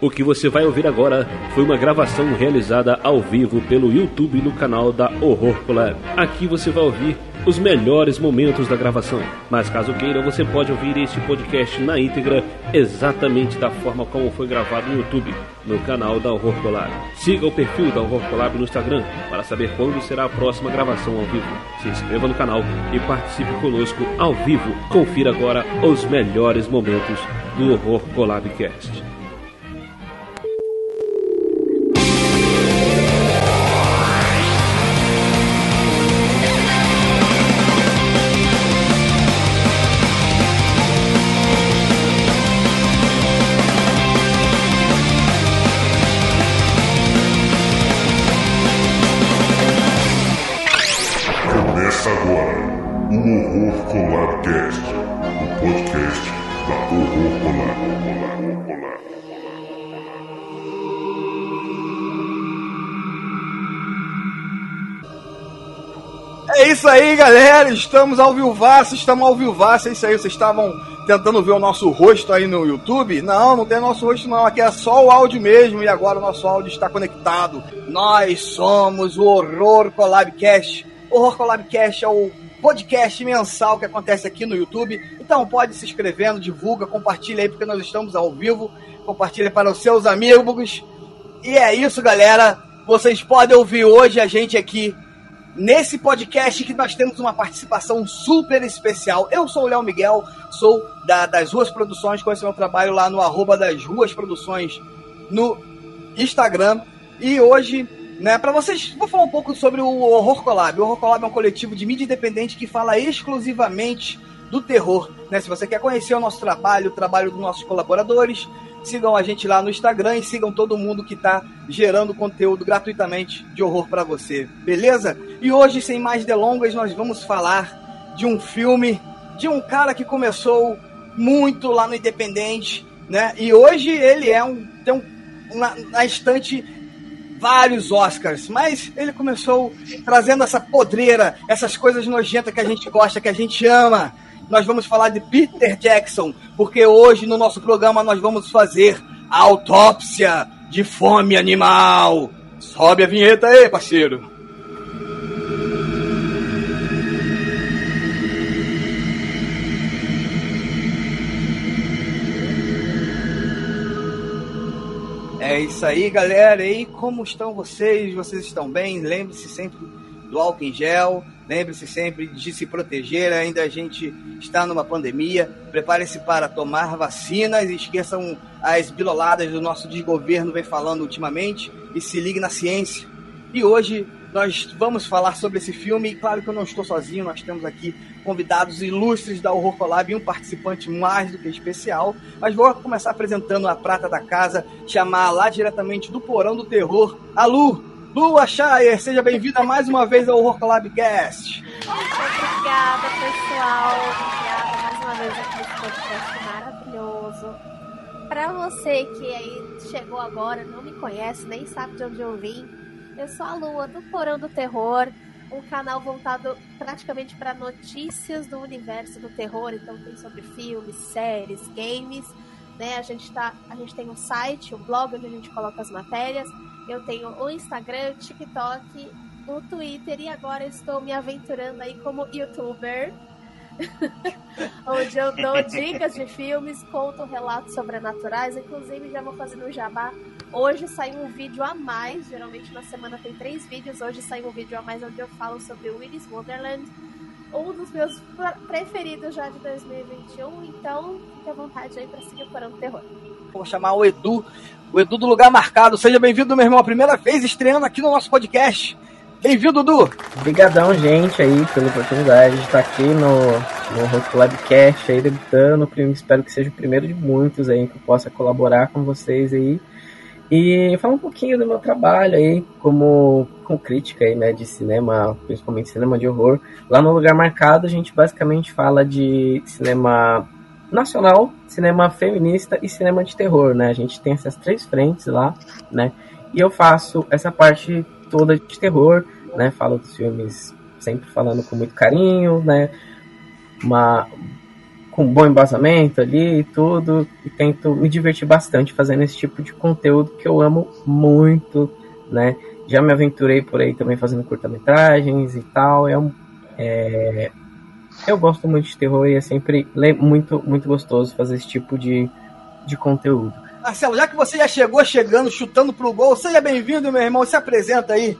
O que você vai ouvir agora foi uma gravação realizada ao vivo pelo YouTube no canal da Horror Collab. Aqui você vai ouvir os melhores momentos da gravação. Mas caso queira, você pode ouvir este podcast na íntegra, exatamente da forma como foi gravado no YouTube, no canal da Horror Collab. Siga o perfil da Horror Collab no Instagram para saber quando será a próxima gravação ao vivo. Se inscreva no canal e participe conosco ao vivo. Confira agora os melhores momentos do Horror Collab Cast. Isso aí, galera. Estamos ao vivaço, estamos ao vivaço. É isso aí. Vocês estavam tentando ver o nosso rosto aí no YouTube? Não, não tem nosso rosto não. Aqui é só o áudio mesmo e agora o nosso áudio está conectado. Nós somos o Horror Collabcast. O Horror Collabcast é o podcast mensal que acontece aqui no YouTube. Então pode se inscrevendo, divulga, compartilha aí porque nós estamos ao vivo. Compartilha para os seus amigos. E é isso, galera. Vocês podem ouvir hoje a gente aqui nesse podcast que nós temos uma participação super especial. Eu sou o Léo Miguel, sou da- das Ruas Produções, conheço meu trabalho lá no arroba das Ruas Produções no Instagram. E hoje, né, para vocês, vou falar um pouco sobre o Horror Collab. O Horror Collab é um coletivo de mídia independente que fala exclusivamente do terror. Né? Se você quer conhecer o nosso trabalho, o trabalho dos nossos colaboradores, sigam a gente lá no Instagram e sigam todo mundo que está gerando conteúdo gratuitamente de horror para você, beleza? E hoje, sem mais delongas, nós vamos falar de um filme de um cara que começou muito lá no Independente, né? E hoje ele é um tem um na, na estante vários Oscars, mas ele começou trazendo essa podreira, essas coisas nojentas que a gente gosta, que a gente ama. Nós vamos falar de Peter Jackson, porque hoje no nosso programa nós vamos fazer a autópsia de fome animal. Sobe a vinheta aí, parceiro. É isso aí, galera. E como estão vocês? Vocês estão bem? Lembre-se sempre do álcool em gel. Lembre-se sempre de se proteger. Ainda a gente está numa pandemia. Prepare-se para tomar vacinas. Esqueçam as biloladas do nosso desgoverno vem falando ultimamente. E se ligue na ciência. E hoje nós vamos falar sobre esse filme. E claro que eu não estou sozinho. Nós temos aqui convidados ilustres da Horror Collab e um participante mais do que especial. Mas vou começar apresentando a prata da casa, chamar lá diretamente do Porão do Terror, a Lu. Lu Achayer, seja bem-vinda mais uma vez ao Horror Collab Cast. Obrigada, pessoal. Obrigada mais uma vez aqui nesse podcast maravilhoso. Para você que aí chegou agora, não me conhece, nem sabe de onde eu vim, eu sou a Lua do Porão do Terror, um canal voltado praticamente para notícias do universo do terror. Então tem sobre filmes, séries, games. Né? A, gente tá, a gente tem um site, um blog onde a gente coloca as matérias. Eu tenho o Instagram, o TikTok, o Twitter e agora estou me aventurando aí como youtuber. onde eu dou dicas de filmes, conto relatos sobrenaturais, inclusive já vou fazendo um jabá. Hoje saiu um vídeo a mais, geralmente na semana tem três vídeos, hoje saiu um vídeo a mais onde eu falo sobre o Willis Wonderland, um dos meus preferidos já de 2021, então fique à vontade aí para seguir o Porão do Terror. Vou chamar o Edu, o Edu do Lugar Marcado. Seja bem-vindo, meu irmão, a primeira vez estreando aqui no nosso podcast. Bem-vindo, Dudu! Obrigadão, gente, aí, pela oportunidade de estar aqui no, no Rock Labcast aí, debutando. Espero que seja o primeiro de muitos aí, que eu possa colaborar com vocês aí. E falar um pouquinho do meu trabalho aí, como com crítica aí, né, de cinema, principalmente cinema de horror. Lá no Lugar Marcado, a gente basicamente fala de cinema nacional, cinema feminista e cinema de terror, né? A gente tem essas três frentes lá, né? E eu faço essa parte toda de terror, né? Falo dos filmes sempre falando com muito carinho, né? Uma, com bom embasamento ali e tudo, e tento me divertir bastante fazendo esse tipo de conteúdo que eu amo muito, né? Já me aventurei por aí também fazendo curta-metragens e tal. É, um, é, eu gosto muito de terror e é sempre muito, muito gostoso fazer esse tipo de, de conteúdo. Marcelo, já que você já chegou chegando, chutando pro gol, seja bem-vindo, meu irmão. Se apresenta aí.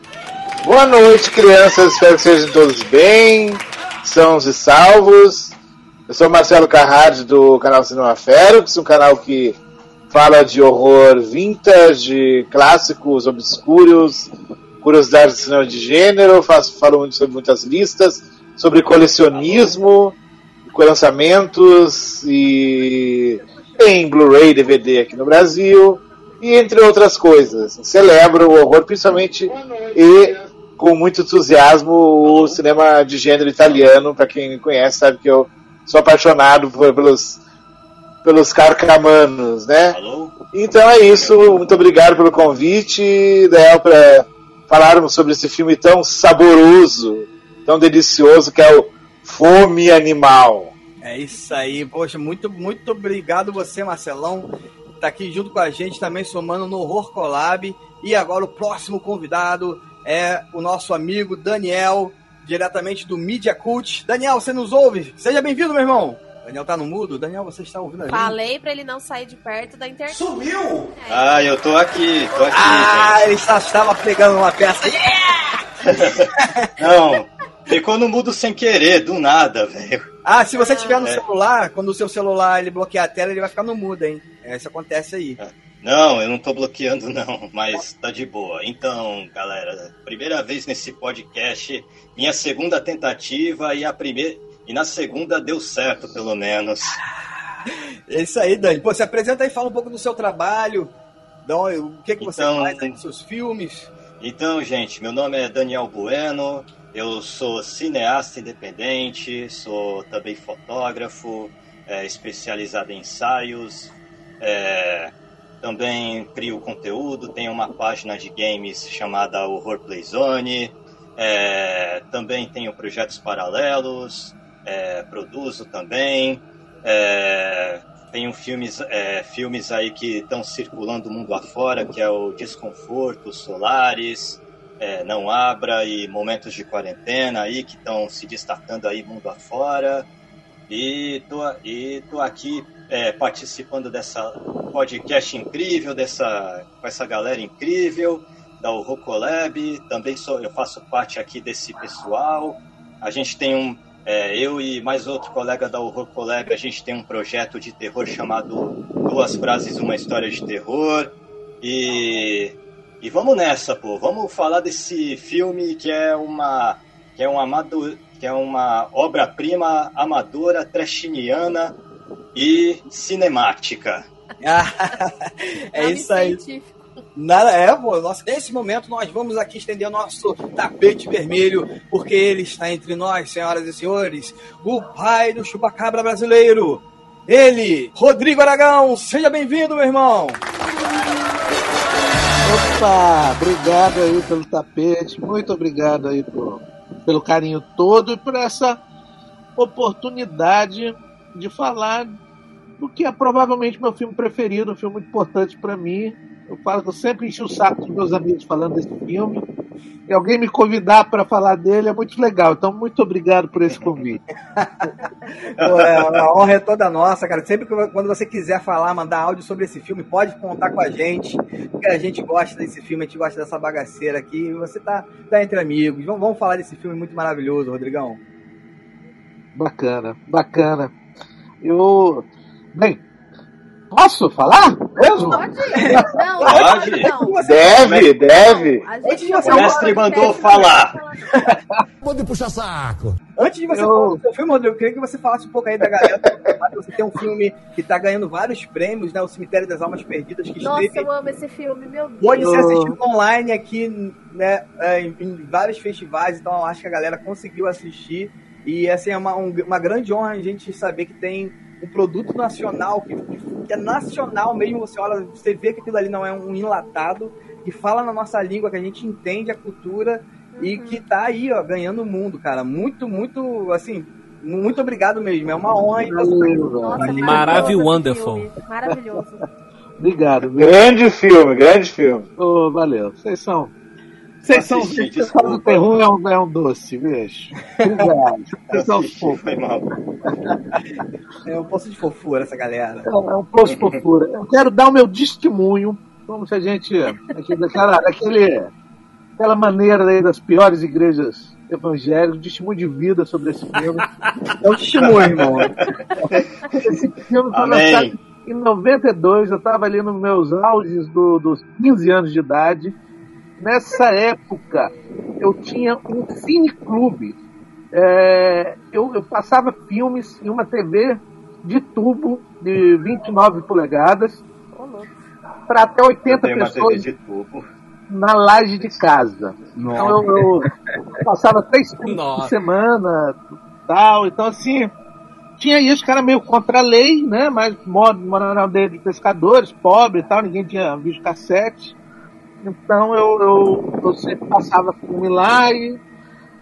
Boa noite, crianças. Espero que sejam todos bem, sãos e salvos. Eu sou Marcelo Carrard do canal Cinema Fero, que é um canal que fala de horror vintage, clássicos, obscuros, curiosidades de cinema de gênero, faço, falo muito sobre muitas listas, sobre colecionismo, lançamentos e tem Blu-ray, DVD aqui no Brasil e entre outras coisas. Celebro o horror, principalmente e com muito entusiasmo o cinema de gênero italiano. Para quem me conhece, sabe que eu sou apaixonado pelos pelos carcamanos, né? Então é isso. Muito obrigado pelo convite, Del, para falarmos sobre esse filme tão saboroso, tão delicioso que é o Fome Animal. É isso aí, poxa, muito, muito obrigado você, Marcelão, tá aqui junto com a gente também somando no Horror Collab. E agora o próximo convidado é o nosso amigo Daniel, diretamente do Media Cult. Daniel, você nos ouve? Seja bem-vindo, meu irmão. Daniel tá no mudo? Daniel, você está ouvindo a gente? Falei pra ele não sair de perto da internet. Sumiu! É. Ah, eu tô aqui, tô aqui. Ah, gente. ele estava pegando uma peça. Yeah! não, ficou no mudo sem querer, do nada, velho. Ah, se você tiver no é. celular, quando o seu celular ele bloquear a tela, ele vai ficar no mudo, hein? É, isso acontece aí. É. Não, eu não tô bloqueando não, mas tá de boa. Então, galera, primeira vez nesse podcast, minha segunda tentativa e a primeira e na segunda deu certo, pelo menos. É isso aí, Dani. Pô, se apresenta aí, fala um pouco do seu trabalho, o que, que você então, faz nos seus filmes. Então, gente, meu nome é Daniel Bueno, eu sou cineasta independente, sou também fotógrafo, é, especializado em ensaios, é, também crio conteúdo, tenho uma página de games chamada Horror Playzone, é, também tenho projetos paralelos, é, produzo também, é, tenho filmes, é, filmes aí que estão circulando o mundo afora, que é o Desconforto, Solares, é, Não Abra e Momentos de Quarentena aí que estão se destacando aí mundo afora. E tô, e tô aqui é, participando dessa podcast incrível, dessa, com essa galera incrível da Rocolab. Também sou, eu faço parte aqui desse pessoal. A gente tem um, é, eu e mais outro colega da Horror Collab, a gente tem um projeto de terror chamado Duas Frases, Uma História de Terror. E e vamos nessa, pô. Vamos falar desse filme que é uma que é um amador, que é uma obra-prima amadora, trashiniana e cinemática. é isso aí. Nada, é, pô, nossa, nesse momento nós vamos aqui estender o nosso tapete vermelho, porque ele está entre nós, senhoras e senhores, o pai do chupacabra brasileiro. Ele, Rodrigo Aragão, seja bem-vindo, meu irmão. Opa, obrigado aí pelo tapete, muito obrigado aí por, pelo carinho todo e por essa oportunidade de falar do que é provavelmente meu filme preferido, um filme importante para mim, eu falo que eu sempre enchi o saco dos meus amigos falando desse filme. E alguém me convidar para falar dele é muito legal. Então, muito obrigado por esse convite. É, a honra é toda nossa, cara. Sempre que quando você quiser falar, mandar áudio sobre esse filme, pode contar com a gente. Porque a gente gosta desse filme, a gente gosta dessa bagaceira aqui. Você tá, tá entre amigos. Vamos, vamos falar desse filme muito maravilhoso, Rodrigão. Bacana, bacana. Eu. Bem, Posso falar? Mesmo? Pode. Não, pode. Não. Deve, deve. O mestre mandou falar. Pode puxar saco. Antes de você eu... falar do seu filme, Rodrigo, eu queria que você falasse um pouco aí da galera. Você tem um filme que tá ganhando vários prêmios, né? O Cemitério das Almas Perdidas. Que Nossa, esteve... eu amo esse filme, meu Deus. Pode ser assistido online aqui, né? É, em, em vários festivais, então eu acho que a galera conseguiu assistir. E assim, é uma, um, uma grande honra a gente saber que tem um produto nacional, que, que, é nacional mesmo, você olha, você vê que aquilo ali não é um enlatado, que fala na nossa língua, que a gente entende a cultura e uhum. que tá aí, ó, ganhando o mundo, cara. Muito, muito, assim, Muito obrigado mesmo, é uma honra. Velho. maravilhoso wonderful. Maravilhoso. Obrigado. Grande filme, grande filme. Ô, valeu. Vocês são. Vocês são. Assisti, Vocês do desculpa. terror é um, é um doce, bicho. Vocês são fofos. foi mal. É um poço de fofura essa galera. É um é um poço de fofura. Eu quero dar o meu testemunho, como se a gente. daquele, aquela maneira aí das piores igrejas evangélicas, testemunho de vida sobre esse filme. É um testemunho, irmão. Esse filme foi lançado em 92, eu estava ali nos meus auges do- dos 15 anos de idade. Nessa época, eu tinha um cineclube. É, eu, eu passava filmes em uma TV de tubo de 29 polegadas para até Eu 80 tenho uma TV pessoas de tubo. na laje de casa. Então eu, eu passava três filmes por semana, tal. Então assim, tinha isso que era meio contra a lei, né? Mas mora mora na aldeia de pescadores, pobre e tal, ninguém tinha visto cassete. Então eu, eu, eu sempre passava filme lá e,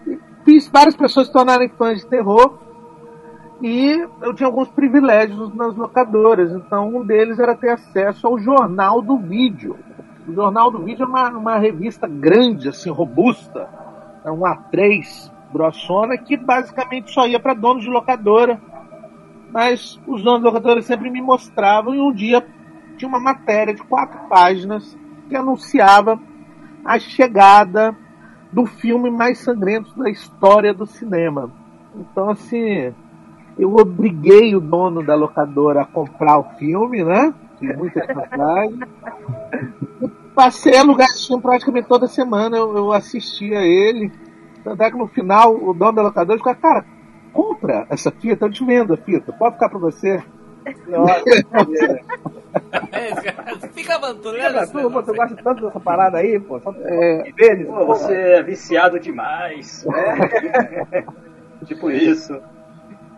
e fiz várias pessoas se tornarem fãs de terror. E eu tinha alguns privilégios nas locadoras. Então um deles era ter acesso ao jornal do vídeo. O Jornal do Vídeo é uma, uma revista grande, assim, robusta. É um A3 grossona que basicamente só ia para donos de locadora. Mas os donos de locadora sempre me mostravam e um dia tinha uma matéria de quatro páginas que anunciava a chegada do filme mais sangrento da história do cinema. Então, assim, eu obriguei o dono da locadora a comprar o filme, né? Fiz muita chantagem. Passei a esse filme praticamente toda semana, eu, eu assistia ele. Tanto é que no final o dono da locadora ficou, cara, compra essa fita, eu te vendo a fita, pode ficar pra você. Fica avançando, Cara, tu, pô, tu gosta tanto dessa parada aí, pô. Só É, vezes. Pô, você é viciado demais. É. tipo isso.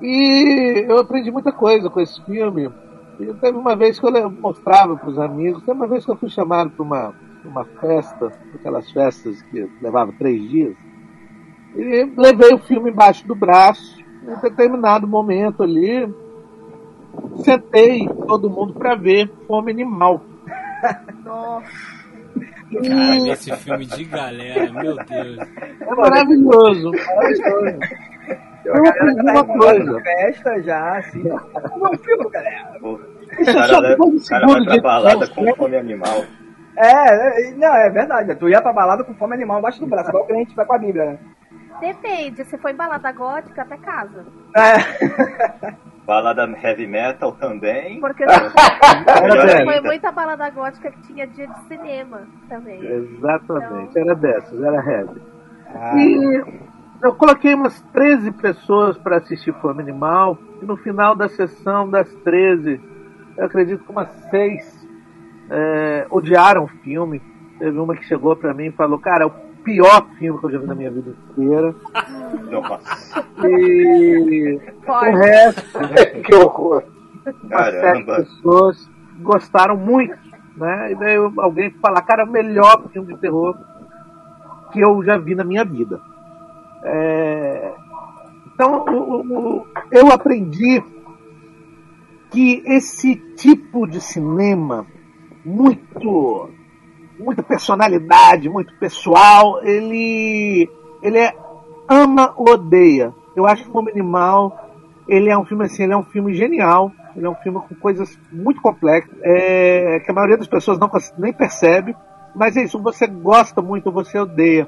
E eu aprendi muita coisa com esse filme. E teve uma vez que eu mostrava para os amigos, teve uma vez que eu fui chamado para uma, pra uma festa, aquelas festas que levavam três dias, e levei o filme embaixo do braço. Em determinado momento ali, sentei todo mundo para ver Fome Animal. Nossa, Cara, esse filme de galera, meu Deus. É maravilhoso, maravilhoso. Eu aprendi uma coisa. Festa já, assim. Vamos filme, galera. O Isso é cara, só leva- o cara vai pra de balada com fome animal. É, é, não, é verdade. né? Tu ia pra balada com fome animal embaixo do braço, igual que a gente vai com a Bíblia, né? depende. Se for em balada gótica, até casa. É. Balada heavy metal também. Porque foi ainda. muita balada gótica que tinha dia de cinema também. Exatamente, era dessas, era heavy. E eu coloquei umas 13 pessoas para assistir Fome Animal, e no final da sessão das 13, eu acredito que umas 6 é, odiaram o filme. Teve uma que chegou para mim e falou: Cara, o pior filme que eu já vi na minha vida inteira. Nossa, E o Forte. resto, que horror. caramba. pessoas gostaram muito, né? E veio alguém falar, cara, é o melhor filme de terror que eu já vi na minha vida. É, Então, o- o- o- eu aprendi que esse tipo de cinema muito muita personalidade, muito pessoal, ele ele é ama ou odeia. Eu acho que Fome Animal ele é um filme assim, ele é um filme genial. Ele é um filme com coisas muito complexas, é, que a maioria das pessoas não nem percebe. Mas é isso, você gosta muito você odeia.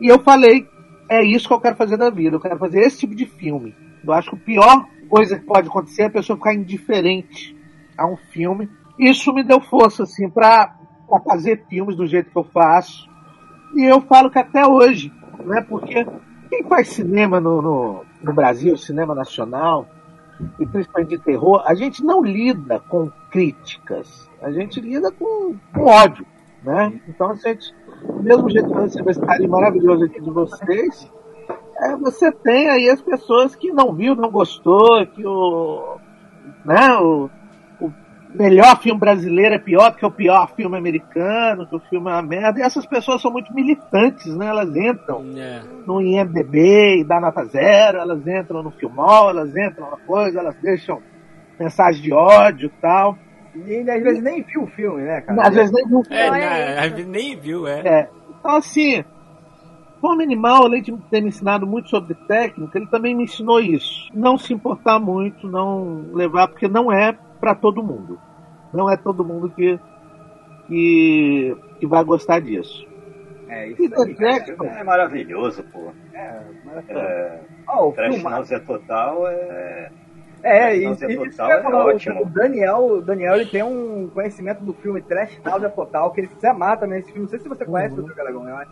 E eu falei, é isso que eu quero fazer da vida. Eu quero fazer esse tipo de filme. Eu acho que a pior coisa que pode acontecer é a pessoa ficar indiferente a um filme. Isso me deu força, assim, pra, pra fazer filmes do jeito que eu faço. E eu falo que até hoje, né? Porque quem faz cinema no, no, no Brasil, cinema nacional, e principalmente de terror, a gente não lida com críticas, a gente lida com, com ódio, né? Então, a gente, mesmo jeito que você vê esse maravilhoso aqui de vocês, é, você tem aí as pessoas que não viu, não gostou, que o, né, o melhor filme brasileiro é pior do que o pior filme americano, que o filme é uma merda. E essas pessoas são muito militantes, né? Elas entram É. no IMDB e dá nota zero, elas entram no Filmol, elas entram na coisa, elas deixam mensagem de ódio e tal. E às vezes nem viu o filme, né, cara? Às vezes nem viu o É, né, isso. às vezes nem viu, é. É. Então, assim, Fome Animal, além de ter me ensinado muito sobre técnica, ele também me ensinou isso. Não se importar muito, não levar, porque não é para todo mundo. Não é todo mundo que, que, que vai gostar disso. É, isso aí. Jackson, É maravilhoso, pô. É, maravilhoso. É, Ó, o Trash. Náusea Total é. É, isso, Total é falar, o- ótimo. O Daniel, o Daniel ele tem um conhecimento do filme Trash Náusea Total, que ele se amar também esse filme. Não sei se você conhece o Dr. Galagão, eu acho.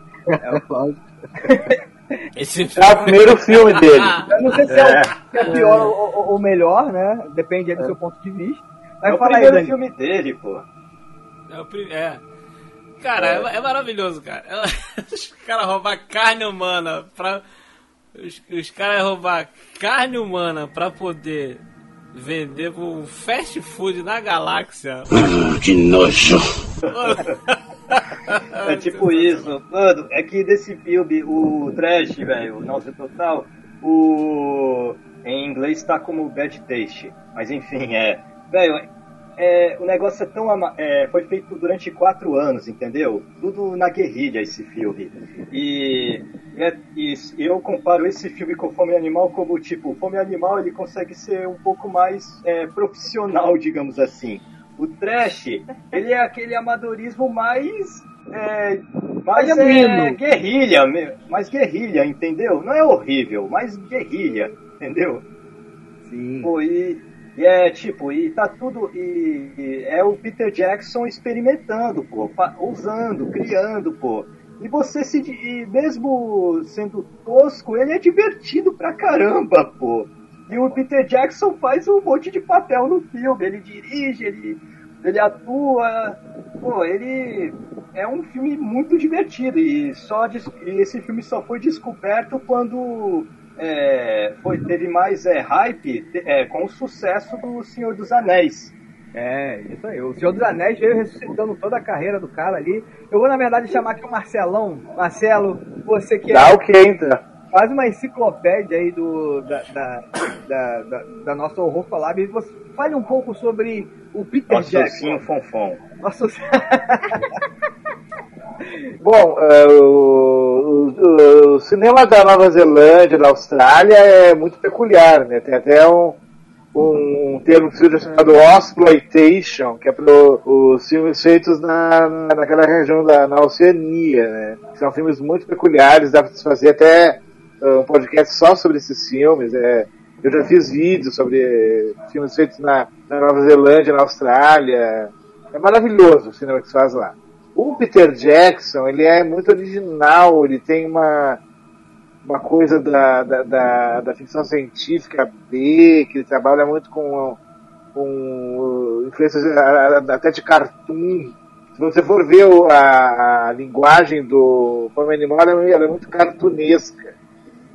Esse É o primeiro filme dele. Eu não sei se é, o, se é pior ou, ou- ou melhor, né? Depende aí do seu ponto de vista. É Mas o fala aí, primeiro Daniel. filme dele, pô. É, o prim- é. Cara, é, é maravilhoso, cara. Os caras roubar carne humana pra. Os, os caras roubar carne humana pra poder vender com fast food na galáxia. Que nojo. É tipo isso. Mano, é que desse filme, o Trash, velho, Náusea Total, o. Em inglês tá como Bad Taste. Mas enfim, é. Velho, é, o negócio é tão. ama- é, foi feito durante quatro anos, entendeu? Tudo na guerrilha esse filme. E, é- e eu comparo esse filme com Fome Animal como, tipo, Fome Animal ele consegue ser um pouco mais é, profissional, digamos assim. O Trash, ele é aquele amadorismo mais. É, mais é, guerrilha, mais guerrilha, entendeu? Não é horrível, mas guerrilha, entendeu? Sim. Pô, e, e é tipo, e tá tudo. E, e é o Peter Jackson experimentando, pô, usando, criando, pô. E você se. E mesmo sendo tosco, ele é divertido pra caramba, pô. E o Peter Jackson faz um monte de papel no filme. Ele dirige, ele, ele atua. Pô, ele é um filme muito divertido. E, só des- e esse filme só foi descoberto quando é, foi, teve mais é, hype é, com o sucesso do Senhor dos Anéis. É, isso aí. O Senhor dos Anéis veio ressuscitando toda a carreira do cara ali. Eu vou, na verdade, chamar aqui o Marcelão. Marcelo, você que Dá é o que entra. Quase uma enciclopédia aí do, da, da, da, da, da nossa Horror Collab. E Você fale um pouco sobre o Peter Nosso Jackson. Sim Fonfon. Nosso... Bom, é, o, o- o cinema da Nova Zelândia, da Austrália, é muito peculiar, né? Tem até um, um termo que se usa chamado Exploitation, que é para os filmes feitos na, naquela região da na Oceania, né? São filmes muito peculiares, dá para se fazer até uh, um podcast só sobre esses filmes. É, eu já fiz vídeos sobre eh, filmes feitos na, na Nova Zelândia, na Austrália. É maravilhoso o cinema que se faz lá. O Peter Jackson, ele é muito original, ele tem uma, uma coisa da, da, da, da ficção científica B, que ele trabalha muito com, com influências até de cartoon. Se você for ver a, a linguagem do Fome Animal, ela é muito cartunesca.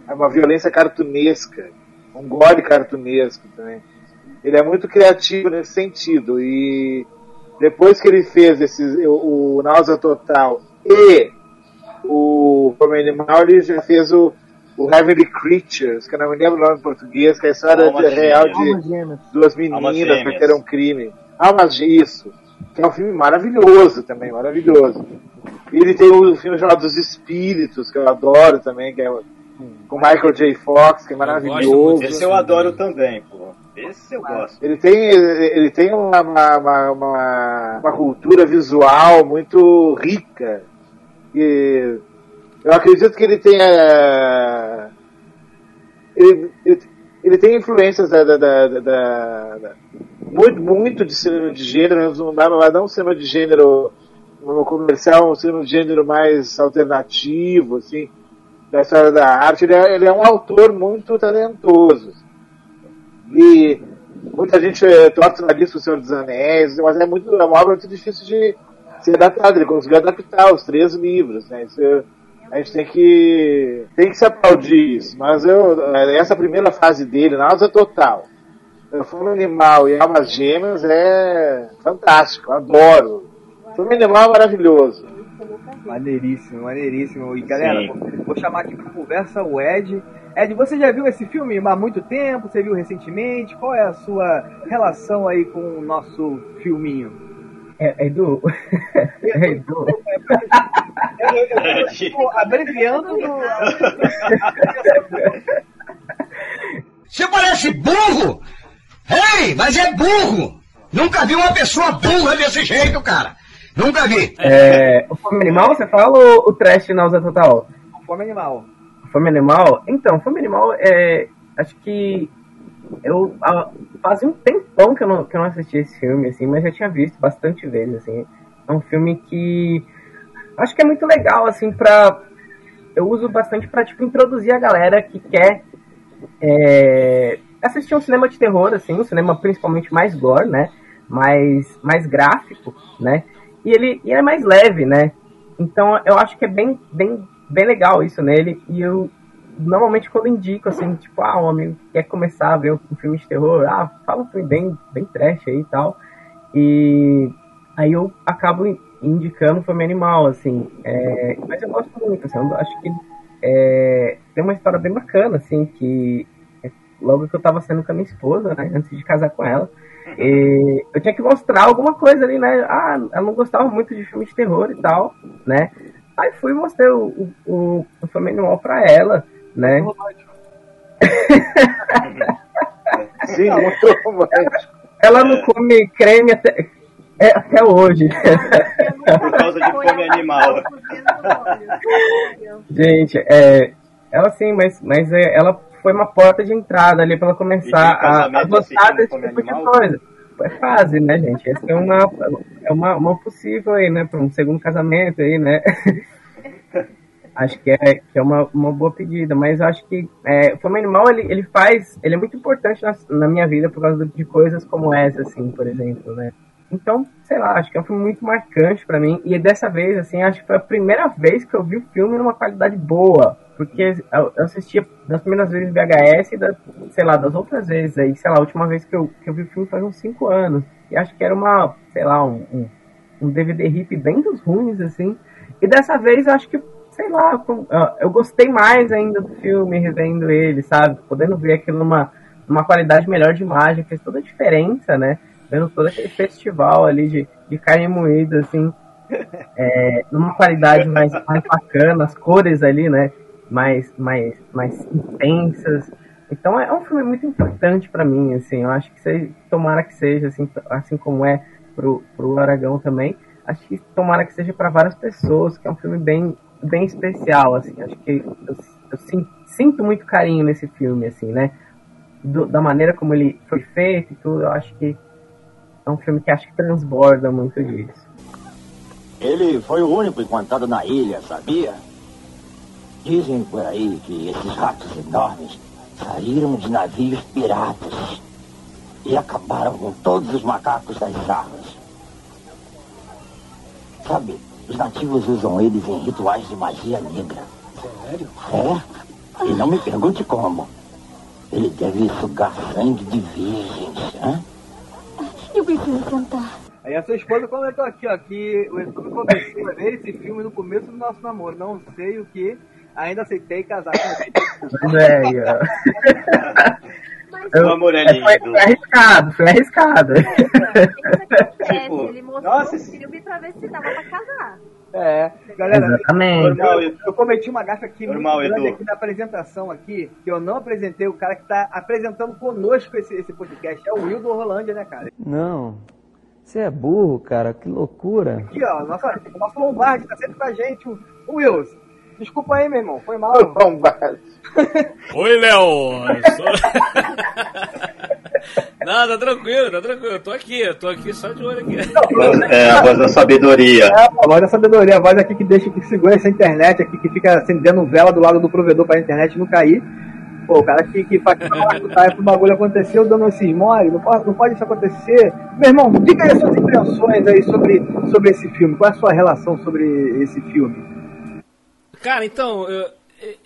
É uma violência cartunesca, um gore cartunesco também. Ele é muito criativo nesse sentido e depois que ele fez esses, o, o Náusea Total e o Fome Animal, ele já fez o, o Heavenly Creatures, que eu não me lembro o nome em português, que é a história Almas de- real Gêmeas. de Almas duas meninas que cometeram um crime. Almas isso. Que é um filme maravilhoso também, maravilhoso. E ele tem o filme chamado Dos Espíritos, que eu adoro também, que é com Michael J. Fox, que é maravilhoso. Esse eu adoro também, pô. Esse eu gosto. Ele tem, ele tem uma, uma, uma, uma- uma cultura visual muito rica. E eu acredito que ele tenha. Ele, ele, ele tem influências da, da, da, da- da- da- muito, muito de cinema de gênero, mas não, mas não um cinema de gênero um comercial, um cinema de gênero mais alternativo, assim, da história da arte. Ele é, ele é um autor muito talentoso. E muita gente é, torce o nariz pro Senhor dos Anéis, mas é, muito, é uma obra muito difícil de ser adaptada. Ele conseguiu adaptar os três livros, né? Isso, a gente tem que tem que se aplaudir isso. Mas eu, essa primeira fase dele, Náusea Total, Fome Animal e Almas Gêmeas é fantástico, adoro. Fome Animal é maravilhoso. Maneiríssimo, maneiríssimo. E galera, vou, vou chamar aqui pra conversa o Ed. Ed, você já viu esse filme há muito tempo? Você viu recentemente? Qual é a sua relação aí com o nosso filminho? É, Edu. É, Edu. Tô abreviando no... Você parece burro! Ei, mas é burro! Nunca vi uma pessoa burra desse jeito, cara! Nunca vi! É, o Fome Animal, você fala ou o Trash Nausa Total? Fome Animal. Fome Animal? Então, Fome Animal é. Acho que. Eu a, fazia um tempão que eu, não, que eu não assisti esse filme, assim, mas já tinha visto bastante vezes, assim. É um filme que. Acho que é muito legal, assim, pra. Eu uso bastante pra, tipo, introduzir a galera que quer é, assistir um cinema de terror, assim, um cinema principalmente mais gore, né? Mais, mais gráfico, né? E ele, e é mais leve, né? Então eu acho que é bem, bem, bem legal isso nele. E eu normalmente quando indico, assim, tipo, ah, um amigo quer começar a ver um filme de terror, ah, fala um filme bem, bem trash aí e tal. E aí eu acabo indicando o filme animal, assim. É, mas eu gosto muito, assim, eu acho que é, tem uma história bem bacana, assim, que é, logo que eu tava saindo com a minha esposa, né, antes de casar com ela, e eu tinha que mostrar alguma coisa ali, né? Ah, ela não gostava muito de filme de terror e tal, né? Aí fui e mostrei o, o, o, filme animal pra ela, né? Sim, muito romântico. Ela não come creme até, é, até hoje. Por causa de fome animal. Gente, é, ela sim, mas, mas é, ela foi uma porta de entrada ali pra ela começar a, a gostar desse tipo de coisa. É fase, né, gente? Essa é uma, é uma, uma possível aí, né, para um segundo casamento aí, né? acho que é, que é uma, uma boa pedida, mas acho que é, o Fome Animal, ele, ele faz, ele é muito importante na, na minha vida por causa de coisas como essa, assim, por exemplo, né? Então, sei lá, acho que é um filme muito marcante para mim. E dessa vez, assim, acho que foi a primeira vez que eu vi o filme numa qualidade boa. Porque eu assistia das primeiras vezes VHS e, da, sei lá, das outras vezes aí. Sei lá, a última vez que eu, que eu vi o filme faz uns 5 anos. E acho que era uma, sei lá, um, um, um DVD hip bem dos ruins, assim. E dessa vez, acho que, sei lá, eu gostei mais ainda do filme, revendo ele, sabe? Podendo ver aquilo numa, numa qualidade melhor de imagem, fez toda a diferença, né? Vendo todo aquele festival ali de, de carne moída, assim, é, numa qualidade mais, mais bacana, as cores ali, né, mais, mais, mais intensas. Então é um filme muito importante para mim, assim, eu acho que se, tomara que seja, assim, assim como é pro, pro Aragão também, acho que tomara que seja para várias pessoas, que é um filme bem, bem especial, assim, acho que eu, eu sinto, sinto muito carinho nesse filme, assim, né, Do, da maneira como ele foi feito e tudo, eu acho que é um filme que acho que transborda muito disso. Ele foi o único encontrado na ilha, sabia? Dizem por aí que esses ratos enormes saíram de navios piratas e acabaram com todos os macacos das árvores. Sabe, os nativos usam eles em rituais de magia negra. Sério? É. E não me pergunte como. Ele deve sugar sangue de virgens, hein? Eu preciso sentar. Aí a sua esposa comentou aqui, ó, que o YouTube começou a ver esse filme no começo do nosso namoro. Não sei o que, ainda aceitei casar com ele. Velho. O amor é lindo. Foi, foi arriscado, foi arriscado. Tipo, ele mostrou nossa, o filme pra ver se dava pra casar. É, galera, Exatamente. eu, eu, eu cometi uma gafa aqui Normal, muito grande Edu. aqui na apresentação aqui, que eu não apresentei o cara que tá apresentando conosco esse, esse podcast. É o Will do Rolândia, né, cara? Não. Você é burro, cara. Que loucura. Aqui, ó, nossa, o nosso Lombardi tá sempre com a gente. O, o desculpa aí, meu irmão, foi mal. Oi, Léo! Não, tá tranquilo, tá tranquilo. Eu tô aqui, eu tô aqui só de olho aqui. É a voz da sabedoria. É, a voz da sabedoria, a voz aqui que deixa, que segura essa internet aqui, que fica acendendo vela do lado do provedor pra internet não cair. Pô, o cara que, que faz tá, pro bagulho acontecer, eu dando esses mole, não pode, não pode isso acontecer. Meu irmão, diga aí as suas impressões aí sobre, sobre esse filme. Qual é a sua relação sobre esse filme? Cara, então, eu-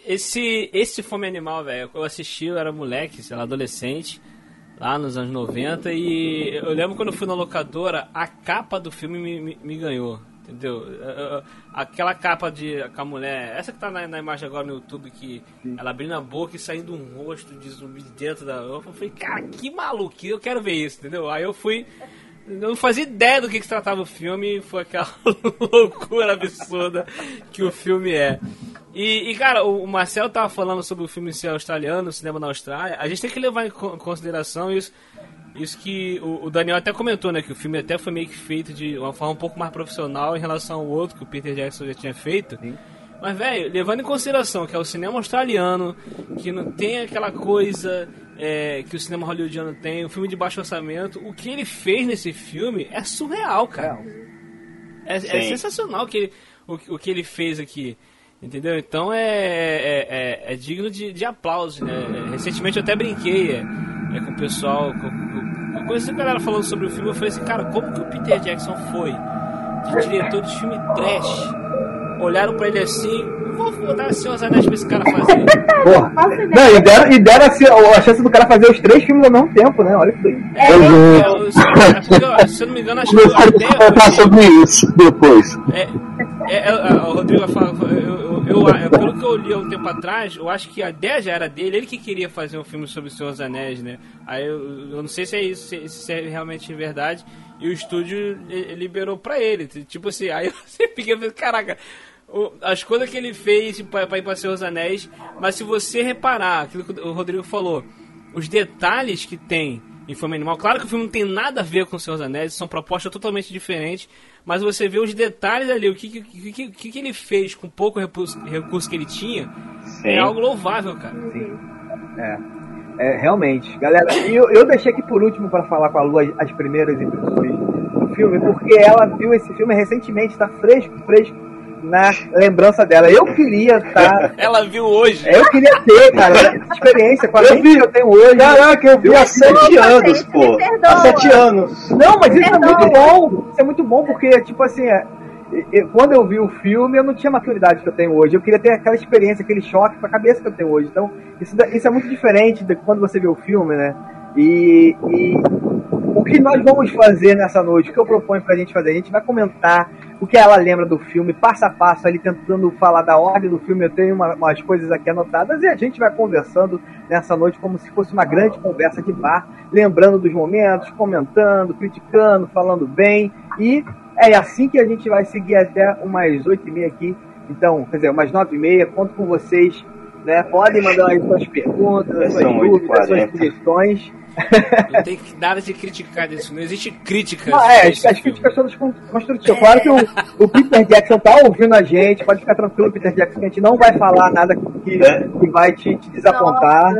esse, esse Fome Animal, velho, eu assisti, eu era moleque, sei lá, adolescente. lá nos anos 90 e eu lembro quando eu fui na locadora, a capa do filme me, me, me ganhou. Entendeu? Aquela capa de com a mulher, essa que tá na, na imagem agora no YouTube, que ela abrindo a boca e saindo um rosto de zumbi de dentro da. Eu falei, cara, que maluco, eu quero ver isso, entendeu? Aí eu fui. Eu não fazia ideia do que, que se tratava o filme foi aquela loucura absurda que o filme é. E, e, cara, o Marcel tava falando sobre o filme ser australiano, o cinema na Austrália. A gente tem que levar em co- consideração isso. Isso que o, o Daniel até comentou, né? Que o filme até foi meio que feito de uma forma um pouco mais profissional em relação ao outro que o Peter Jackson já tinha feito. Mas, velho, levando em consideração que é o cinema australiano, que não tem aquela coisa é, que o cinema hollywoodiano tem, o filme de baixo orçamento, o que ele fez nesse filme é surreal, cara. É, é sensacional que ele- o, o que ele fez aqui. Entendeu? Então é, é, é- é digno de, de aplauso, né? Recentemente eu até brinquei é, é, com o pessoal, com, com, com conheci a galera falando sobre o filme, eu falei assim, cara, como que o Peter Jackson foi de diretor de filme trash? Olharam pra ele assim, vou, vou dar assim umas anéis pra esse cara fazer. Porra. Não, e deram, e deram assim, a chance do cara fazer os três filmes ao mesmo tempo, né? Olha que doido. É, eu- é porque eu- se eu não me engano, acho que ideia foi Contar sobre isso depois. É, é, é, o Rodrigo vai falar, eu, eu, eu- eu- pelo que eu li há um tempo atrás, eu acho que a ideia já era dele, ele que queria fazer um filme sobre o Senhor dos Anéis, né? Aí eu, eu não sei se é isso, se, se é realmente verdade, e o estúdio li- liberou pra ele, tipo assim, aí eu sempre fiquei pensando, caraca, as coisas que ele fez pra, pra ir pra Senhor dos Anéis, mas se você reparar, aquilo que o Rodrigo falou, os detalhes que tem em Filme Animal, claro que o filme não tem nada a ver com o Senhor dos Anéis, são propostas totalmente diferentes, mas você vê os detalhes ali, o que, que, que, que, ele fez com pouco recurso, recurso que ele tinha, Sim. é algo louvável, cara. É. É, realmente. Galera, e eu, eu deixei aqui por último para falar com a Lu as, as primeiras impressões do filme, porque ela viu esse filme recentemente, está fresco, fresco na lembrança dela. Eu queria estar. Ela viu hoje. Eu queria ter, cara, essa experiência com a mente que eu tenho hoje. Caraca, eu vi há sete anos, pô. Há sete anos. Não, mas isso é muito bom. Isso é muito bom porque, tipo assim, é, quando eu vi o filme, eu não tinha a maturidade que eu tenho hoje. Eu queria ter aquela experiência, aquele choque com a cabeça que eu tenho hoje. Então, isso, isso é muito diferente de quando você vê o filme, né? E, e o que nós vamos fazer nessa noite, o que eu proponho pra gente fazer? A gente vai comentar o que ela lembra do filme, passo a passo, ali tentando falar da ordem do filme. Eu tenho uma- umas coisas aqui anotadas e a gente vai conversando nessa noite como se fosse uma grande conversa de bar, lembrando dos momentos, comentando, criticando, falando bem. E é assim que a gente vai seguir até umas oito e meia aqui. Então, quer dizer, umas nove e meia. Conto com vocês. Né? Podem mandar aí suas perguntas, suas dúvidas, suas 8h40. sugestões. Não tem nada de criticar disso, não existe crítica. Não, é, as, as críticas todas con- construtivas. Claro que o, o Peter Jackson tá ouvindo a gente, pode ficar tranquilo, Peter Jackson, que a gente não vai falar nada que, que vai te, te desapontar.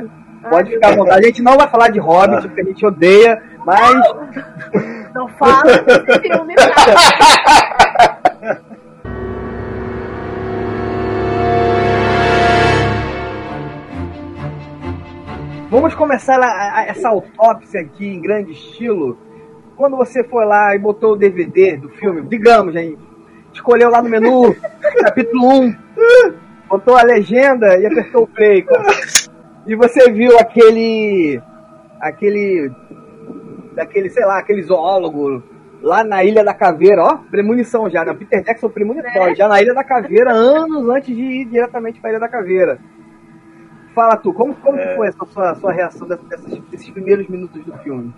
Pode ficar à vontade. A gente não vai falar de Hobbit, porque a gente odeia, mas. Não fala desse filme, cara. Vamos começar a- a- essa autópsia aqui em grande estilo. Quando você foi lá e botou o DVD do filme, digamos, gente, escolheu lá no menu, capítulo 1, botou a legenda e apertou o play. E você viu aquele. aquele. daquele, sei lá, aquele zoólogo lá na Ilha da Caveira, ó, premonição já, né? Peter Jackson premonitório, já na Ilha da Caveira, anos antes de ir diretamente pra Ilha da Caveira. Fala tu, como, como que foi essa sua, sua reação dessas- desses primeiros minutos do filme?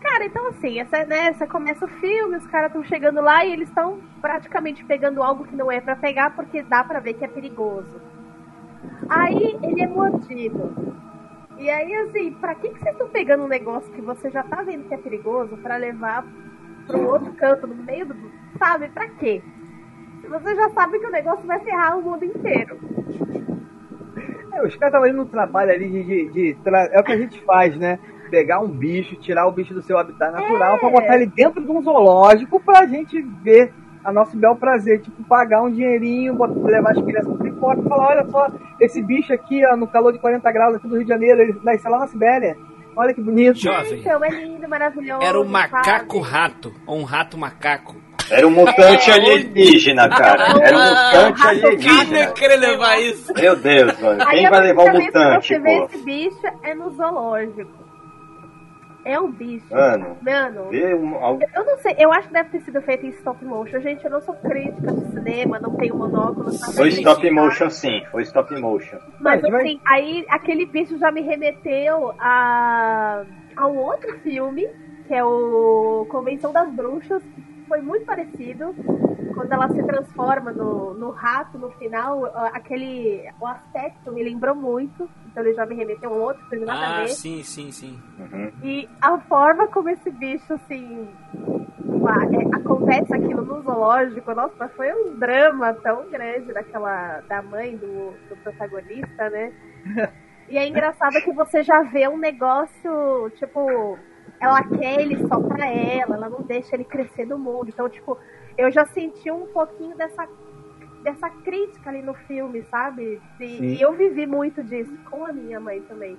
Cara, então assim, essa, né, você começa o filme, os caras estão chegando lá e eles estão praticamente pegando algo que não é pra pegar porque dá pra ver que é perigoso. Aí ele é mordido. E aí, assim, pra que, que vocês estão pegando um negócio que você já tá vendo que é perigoso pra levar pro outro canto, no meio do. Sabe? Pra quê? Você já sabe que o negócio vai ferrar o mundo inteiro. É, os caras estavam indo no trabalho ali de. de- de tra- É o que a gente faz, né? Pegar um bicho, tirar o bicho do seu habitat natural pra botar ele dentro de um zoológico pra gente ver a nosso bel prazer. Tipo, pagar um dinheirinho, botar- levar as crianças pro pipoca e falar: olha só, esse bicho aqui, ó, no calor de 40 graus aqui do Rio de Janeiro, ele nasceu lá na Sibéria. Olha que bonito. Jovem. Então, é lindo, maravilhoso. Era o sabe? macaco rato, ou um rato macaco. Era um mutante É, alienígena, cara. Era um mutante Quem ia alienígena. querer levar isso? Meu Deus, mano. Aí Quem vai levar o única vez que mutante, você vê pô? esse bicho é no zoológico. É um bicho. Mano, Mano, um, eu não sei, eu acho que deve ter sido feito em stop motion. Gente, eu não sou crítica de cinema, não tenho monóculo. Foi stop motion sim, foi stop motion. Mas Mas vai- assim, aí aquele bicho já me remeteu a, a um outro filme, que é o Convenção das Bruxas, foi muito parecido. Quando ela se transforma no, no rato no final, aquele. O aspecto me lembrou muito. Então ele já me remeteu a um outro, a Ah, ver. sim, sim, sim. Uhum. E a forma como esse bicho, assim, é, acontece aquilo no zoológico, nossa, mas foi um drama tão grande daquela, da mãe do, do protagonista, né? E é engraçado que você já vê um negócio, tipo, ela quer ele só pra ela, ela não deixa ele crescer no mundo. Então, tipo, eu já senti um pouquinho dessa, dessa crítica ali no filme, sabe? E, e eu vivi muito disso com a minha mãe também.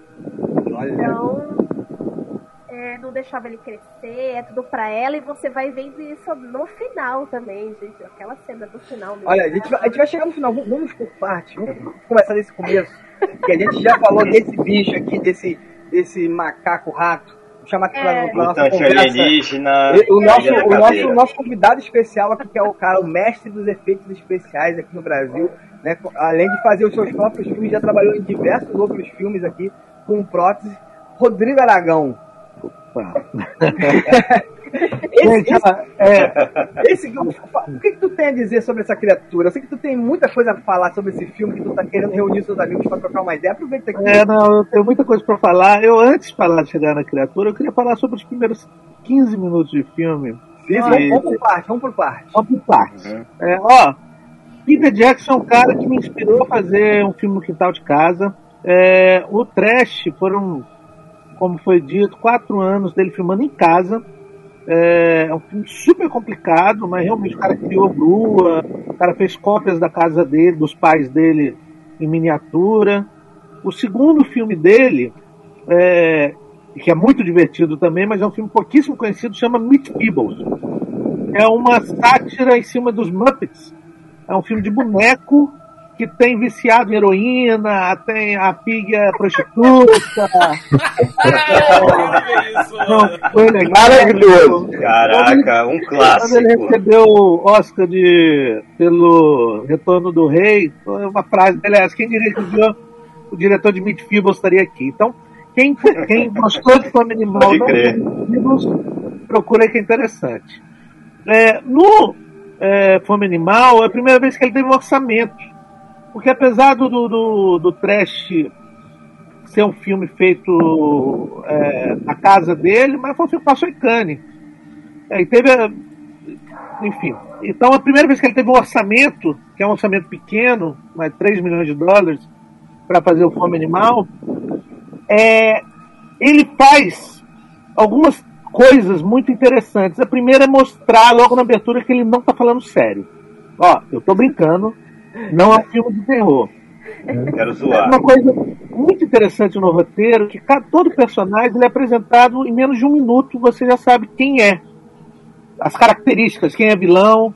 Olha. Então, é, não deixava ele crescer, é tudo pra ela, e você vai vendo isso no final também, gente. Aquela cena do final. meu Olha, a gente, vai, a gente vai chegar no final, vamos- vamos por parte, vamos começar desse começo. Que a gente já falou desse bicho aqui, desse, desse macaco rato. Vou chamar aqui pra, É. pra nossa Mutante conversa. alienígena. O nosso, o, nosso, o nosso convidado especial aqui, que é o cara, o mestre dos efeitos especiais aqui no Brasil, né? Além de fazer os seus próprios filmes, já trabalhou em diversos outros filmes aqui com prótese. Rodrigo Aragão. esse, Gente, esse, esse- o que, que tu tem a dizer sobre essa criatura? Eu sei que tu tem muita coisa a falar sobre esse filme, que tu tá querendo reunir seus amigos pra trocar uma ideia. Aproveita aqui. É, não, eu tenho muita coisa pra falar. Eu, antes de falar de chegar na criatura, eu queria falar sobre os primeiros 15 minutos de filme. Sim, E- vamos, vamos por parte, vamos por parte. Vamos por partes. Uhum. É, ó, Peter Jackson é um cara que me inspirou a fazer um filme no quintal de casa. É, o Trash foram, como foi dito, quatro anos dele filmando em casa. É, é um filme super complicado, mas realmente o cara criou grua, o cara fez cópias da casa dele, dos pais dele em miniatura. O segundo filme dele, é, que é muito divertido também, mas é um filme pouquíssimo conhecido, chama Meat Peebles. É uma sátira em cima dos Muppets. É um filme de boneco que tem viciado em heroína, tem a pig é prostituta. Não, foi legal. Maravilhoso. Caraca, um Quando ele clássico. recebeu o Oscar de, pelo Retorno do Rei, foi uma frase dele, é essa, quem diria que o, diretor de Meat Feebles estaria aqui. Então, quem, quem gostou de Fome Animal, procura aí que é interessante. É, no é, Fome Animal, é a primeira vez que ele teve um orçamento. Porque apesar do, do, do, trash ser um filme feito é, na casa dele, mas foi um filme que passou em Cannes. É, e teve, enfim. Então a primeira vez que ele teve um orçamento, que é um orçamento pequeno, mas 3 milhões de dólares, para fazer o Fome Animal, é, ele faz algumas coisas muito interessantes. A primeira é mostrar logo na abertura que ele não está falando sério. Ó, eu tô brincando, não é um filme de terror. Quero zoar. Uma coisa muito interessante no roteiro, que cada, todo personagem ele é apresentado em menos de um minuto, você já sabe quem é. As características, quem é vilão.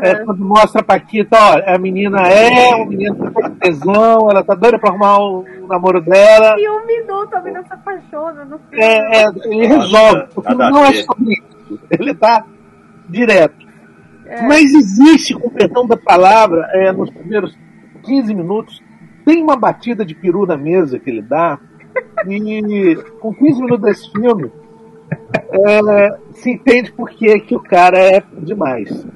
É, quando mostra a Paquita, ó, a menina é, o menino tá com tesão, ela tá doida pra arrumar o namoro dela. E um minuto a menina se apaixona no filme. É, é, ele resolve. O filme não é sobre isso. Ele tá direto. É. Mas existe, com perdão da palavra, é, nos primeiros 15 minutos, tem uma batida de peru na mesa que ele dá. E com 15 minutos desse filme, é, se entende por que, que o cara é demais.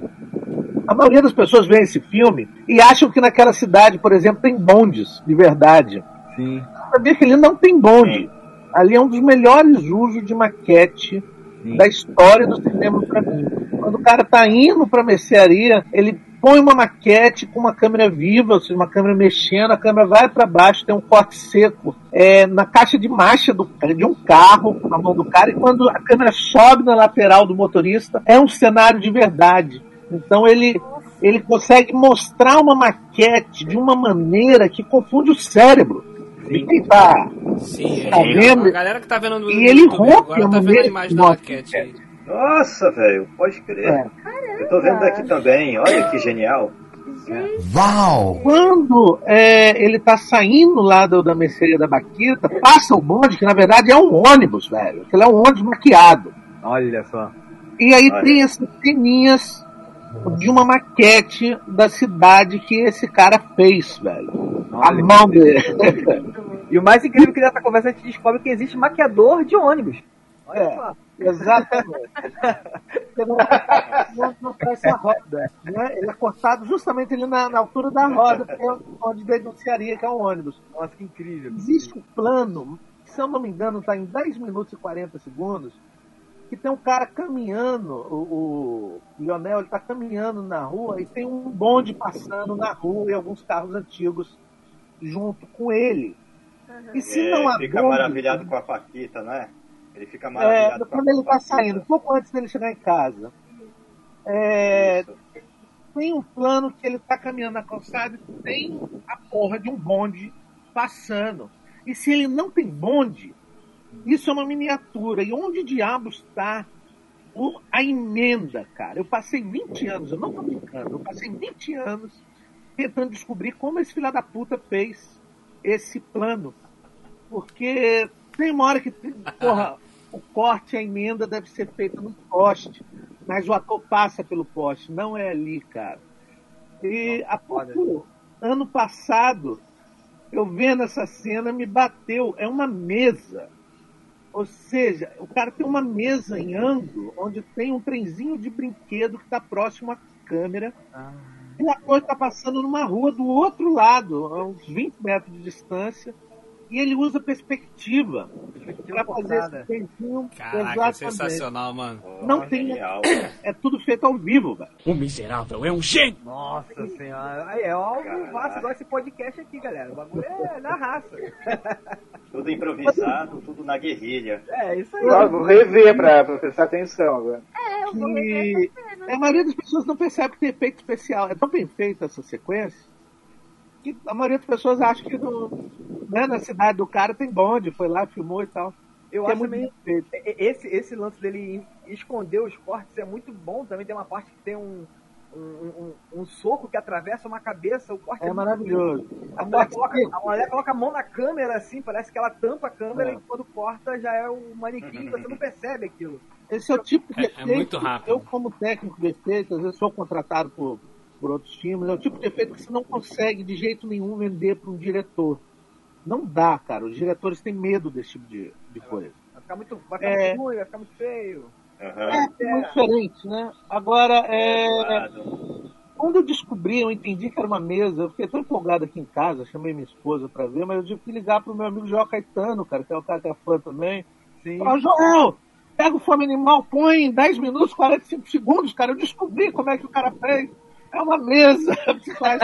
A maioria das pessoas vê esse filme e acham que naquela cidade, por exemplo, tem bondes de verdade. Sim. Sabia que ali não tem bonde. Ali é um dos melhores usos de maquete da história do cinema para mim. Quando o cara tá indo pra mercearia, ele põe uma maquete com uma câmera viva, ou seja, uma câmera mexendo, a câmera vai para baixo, tem um corte seco é, na caixa de marcha do, de um carro, na mão do cara, e quando a câmera sobe na lateral do motorista, é um cenário de verdade. Então ele, ele consegue mostrar uma maquete de uma maneira que confunde o cérebro. E quem tá, Sim, tá é, vendo? a galera que tá vendo no E ele YouTube rompe agora a tá vendo a imagem da aí. Nossa, velho, pode crer. É. Eu tô vendo daqui também, olha que genial. Uau! Quando é, ele tá saindo lá do, da mercearia da Baquita, passa o bonde, que na verdade é um ônibus, velho. Aquilo é um ônibus maquiado. Olha só. E aí tem essas ceninhas de uma maquete da cidade que esse cara fez, velho. A mão dele. E o mais incrível é que nessa conversa a gente descobre que existe maquiador de ônibus. Olha É. só. Exatamente. Não, não, não faz a roda. Né? Ele é cortado justamente ali na, na altura da roda, que é onde denunciaria que é um ônibus. Nossa, que incrível. Existe um plano, se eu não me engano, está em 10 minutos e 40 segundos, que tem um cara caminhando, o, o Lionel, ele tá caminhando na rua e tem um bonde passando na rua e alguns carros antigos junto com ele. E se É, não há fica bonde, maravilhado com a Paquita, não é? Ele fica é, maravilhado com a quando ele tá Paquita. saindo, pouco antes dele chegar em casa. É, tem um plano que ele tá caminhando na calçada e tem a porra de um bonde passando. E se ele não tem bonde, isso é uma miniatura. E onde diabos está a emenda, cara? Eu passei 20 anos, eu não tô brincando, eu passei 20 anos tentando descobrir como esse filho da puta fez esse plano. Porque tem uma hora que, porra, o corte, a emenda deve ser feita no poste, mas o ator passa pelo poste, não é ali, cara. E há pouco, ano passado, eu vendo essa cena, me bateu. É uma mesa. Ou seja, o cara tem uma mesa em ângulo, onde tem um trenzinho de brinquedo que está próximo à câmera. E o ator está passando numa rua do outro lado, a uns 20 metros de distância. E ele usa perspectiva para fazer esse trenzinho. Caraca, é Exatamente. sensacional, mano. Não tem. É tudo feito ao vivo, velho. O miserável é um gênio! Nossa senhora. Aí é ó, o Vasco igual esse podcast aqui, galera. O bagulho é na raça. Tudo improvisado, tudo na guerrilha. É, isso aí. Eu vou rever pra, pra prestar atenção agora. É, eu vou que a maioria das pessoas não percebe que tem efeito especial. É tão bem feita essa sequência que a maioria das pessoas acha que no, né, na cidade do cara tem bonde, foi lá, filmou e tal. Eu Que é acho muito também bem feito. e- esse, esse lance dele esconder os cortes é muito bom. Também tem uma parte que tem um, um, um, um soco que atravessa uma cabeça. O corte É muito maravilhoso. bonito. A mulher, coloca, a mulher coloca a mão na câmera assim, parece que ela tampa a câmera É. e quando corta já é o manequim e você não percebe aquilo. Esse é o tipo de É- é efeito. muito rápido. Eu, como técnico de efeito, às vezes sou contratado por, por outros filmes, é o tipo de efeito que você não consegue de jeito nenhum vender para um diretor. Não dá, cara. Os diretores têm medo desse tipo de, de coisa. Vai ficar muito, vai ficar É. muito ruim, vai ficar muito feio. É, é diferente, né? Agora, é, quando eu descobri, eu entendi que era uma mesa, eu fiquei tão empolgado aqui em casa, chamei minha esposa pra ver, mas eu tive que ligar pro meu amigo Joel Caetano, cara, que é o cara que é fã também. Sim. Falei, Joel, pega o Fome Animal, põe em 10 minutos, 45 segundos, cara, eu descobri como é que o cara fez. É uma mesa, que faz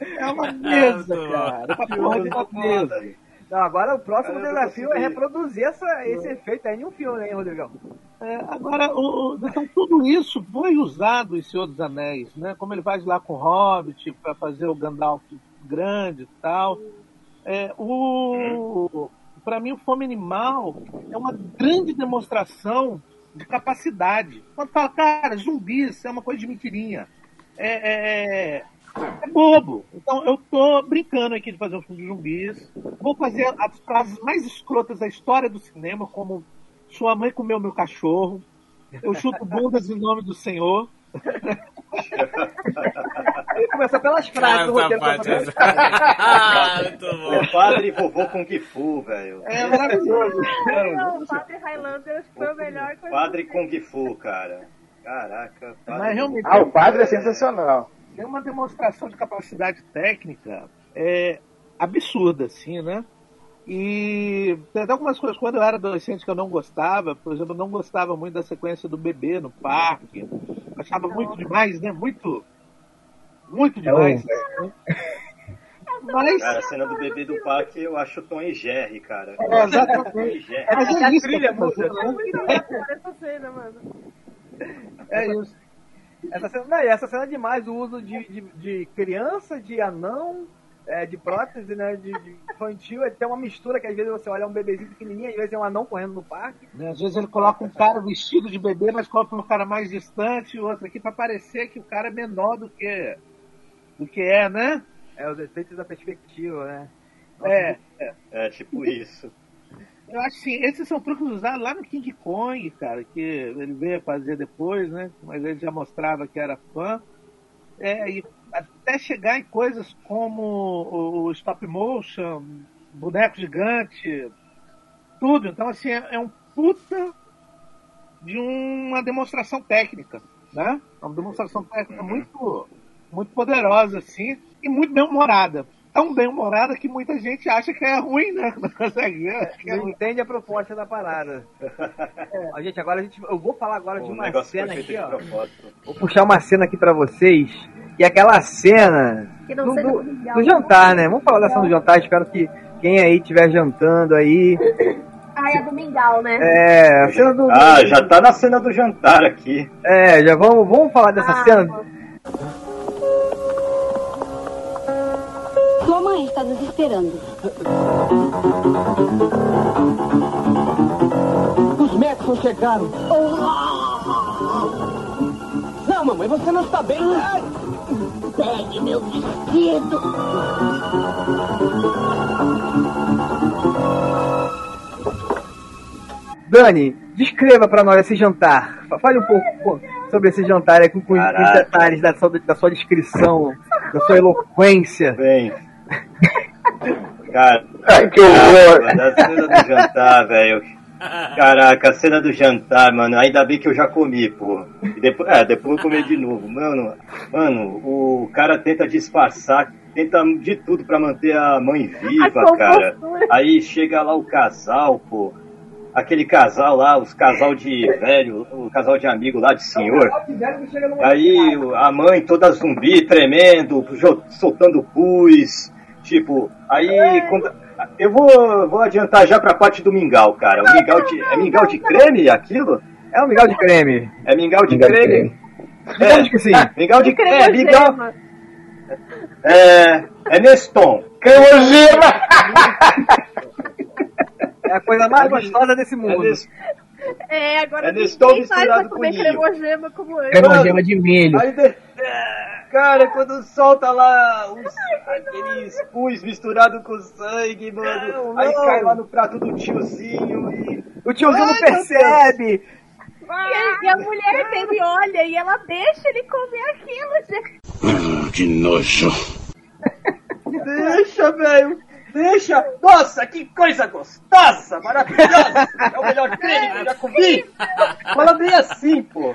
É uma mesa, cara. Uma porra de uma mesa. Não, agora o próximo Cara, desafio é consegui. reproduzir essa, esse efeito aí em um filme, hein, Rodrigão? É, agora, o, o- então, tudo isso foi usado em Senhor dos Anéis, né? Como ele faz lá com o Hobbit, para fazer o Gandalf grande e tal. É, o, para mim, o Fome Animal é uma grande demonstração de capacidade. Quando fala, cara, zumbis é uma coisa de mentirinha. É, é, é bobo. Então, eu tô brincando aqui de fazer um filme de zumbis. Vou fazer as frases mais escrotas da história do cinema, como sua mãe comeu meu cachorro. Eu chuto bundas em nome do Senhor. Ele começa pelas frases do roteiro. Ah, muito bom. O padre vovô Kung Fu, velho. É maravilhoso. Não, o Padre Highlander acho que foi o melhor coisa. Padre Kung Fu, cara. Caraca. Padre Mas realmente Ah, o padre é sensacional. Tem uma demonstração de capacidade técnica é, absurda, assim, né? E tem até algumas coisas, quando eu era adolescente que eu não gostava, por exemplo, eu não gostava muito da sequência do bebê no parque. Achava muito demais, né? Muito. Muito demais. né? Mas. Cara, a cena do bebê do parque eu acho Tom e Jerry, cara. É, exatamente. Jerry. Mas é a trilha muda. cena, mano. É isso. Essa cena, não, e essa cena é demais, o uso de, de, de criança, de anão, é, de prótese, né? De, de infantil, tem uma mistura que às vezes você olha um bebezinho pequenininho, às vezes é um anão correndo no parque. Né, Às vezes ele coloca um cara vestido de bebê, mas coloca um cara mais distante, o outro aqui, pra parecer que o cara é menor do que, do que é, né? É, os efeitos da perspectiva, né? É, é. É tipo isso. Eu acho assim, esses são truques usados lá no King Kong, cara, que ele veio fazer depois, né? Mas ele já mostrava que era fã. É, e até chegar em coisas como o, stop motion, boneco gigante, tudo. Então, assim, é, é um puta de uma demonstração técnica, né? É uma demonstração técnica muito, muito poderosa, assim, e muito bem humorada. Tão bem humorada que muita gente acha que é ruim, né? Não consegue ver. é Não ruim. entende a proposta da parada. Ó, gente, agora a gente, eu vou falar agora de uma cena aqui, ó. Vou puxar uma cena aqui pra vocês. E aquela cena Que não do, do- do jantar, né? Vamos falar da cena do jantar. Espero que quem aí estiver jantando aí. Ai, é do Mingau, né? É, a cena do. do- Ah, já tá na cena do jantar aqui. É, já vamos, vamos falar dessa Ah, cena. Mãe está nos esperando. Os Maxon chegaram. Não, mamãe, você não está bem. Ai, Pegue meu vestido. Dani, descreva pra nós esse jantar. Fa- Fale um pouco sobre esse jantar com, com os detalhes da sua, da sua descrição, da sua eloquência. Bem. Cara, Ai, que horror. caramba, da cena do jantar, velho. Caraca, a cena do jantar, mano, ainda bem que eu já comi, pô. E depois, é, depois eu comi de novo. Mano, mano, o cara tenta disfarçar, tenta de tudo pra manter a mãe viva, A cara. Aí chega lá o casal, pô. Aquele casal lá, os casal de velho, o casal de amigo lá de senhor. Aí a mãe toda zumbi, tremendo, soltando pus. Tipo, aí quando- eu vou, vou adiantar já pra parte do mingau, cara. O mingau de, é mingau de creme aquilo? É um mingau de creme. É mingau de Mingau de creme? Digamos que sim. Mingau de creme. É, mingau. É, é Neston. Cremogema! É a coisa mais gostosa desse É mundo. É, agora É ninguém Neston misturado com comer ninho. cremogema como eu. Cremogema de milho. Aí de- Cara, quando solta lá os, aqueles pus misturado com sangue, mano. Não, aí não. cai lá no prato do tiozinho e. O tiozinho não Ai, meu percebe. E a, e a mulher dele olha e ela deixa ele comer aquilo, gente. Que nojo. Deixa, velho! Deixa! Nossa, que coisa gostosa! Maravilhosa! É o melhor creme que eu já comi! Fala bem assim, pô!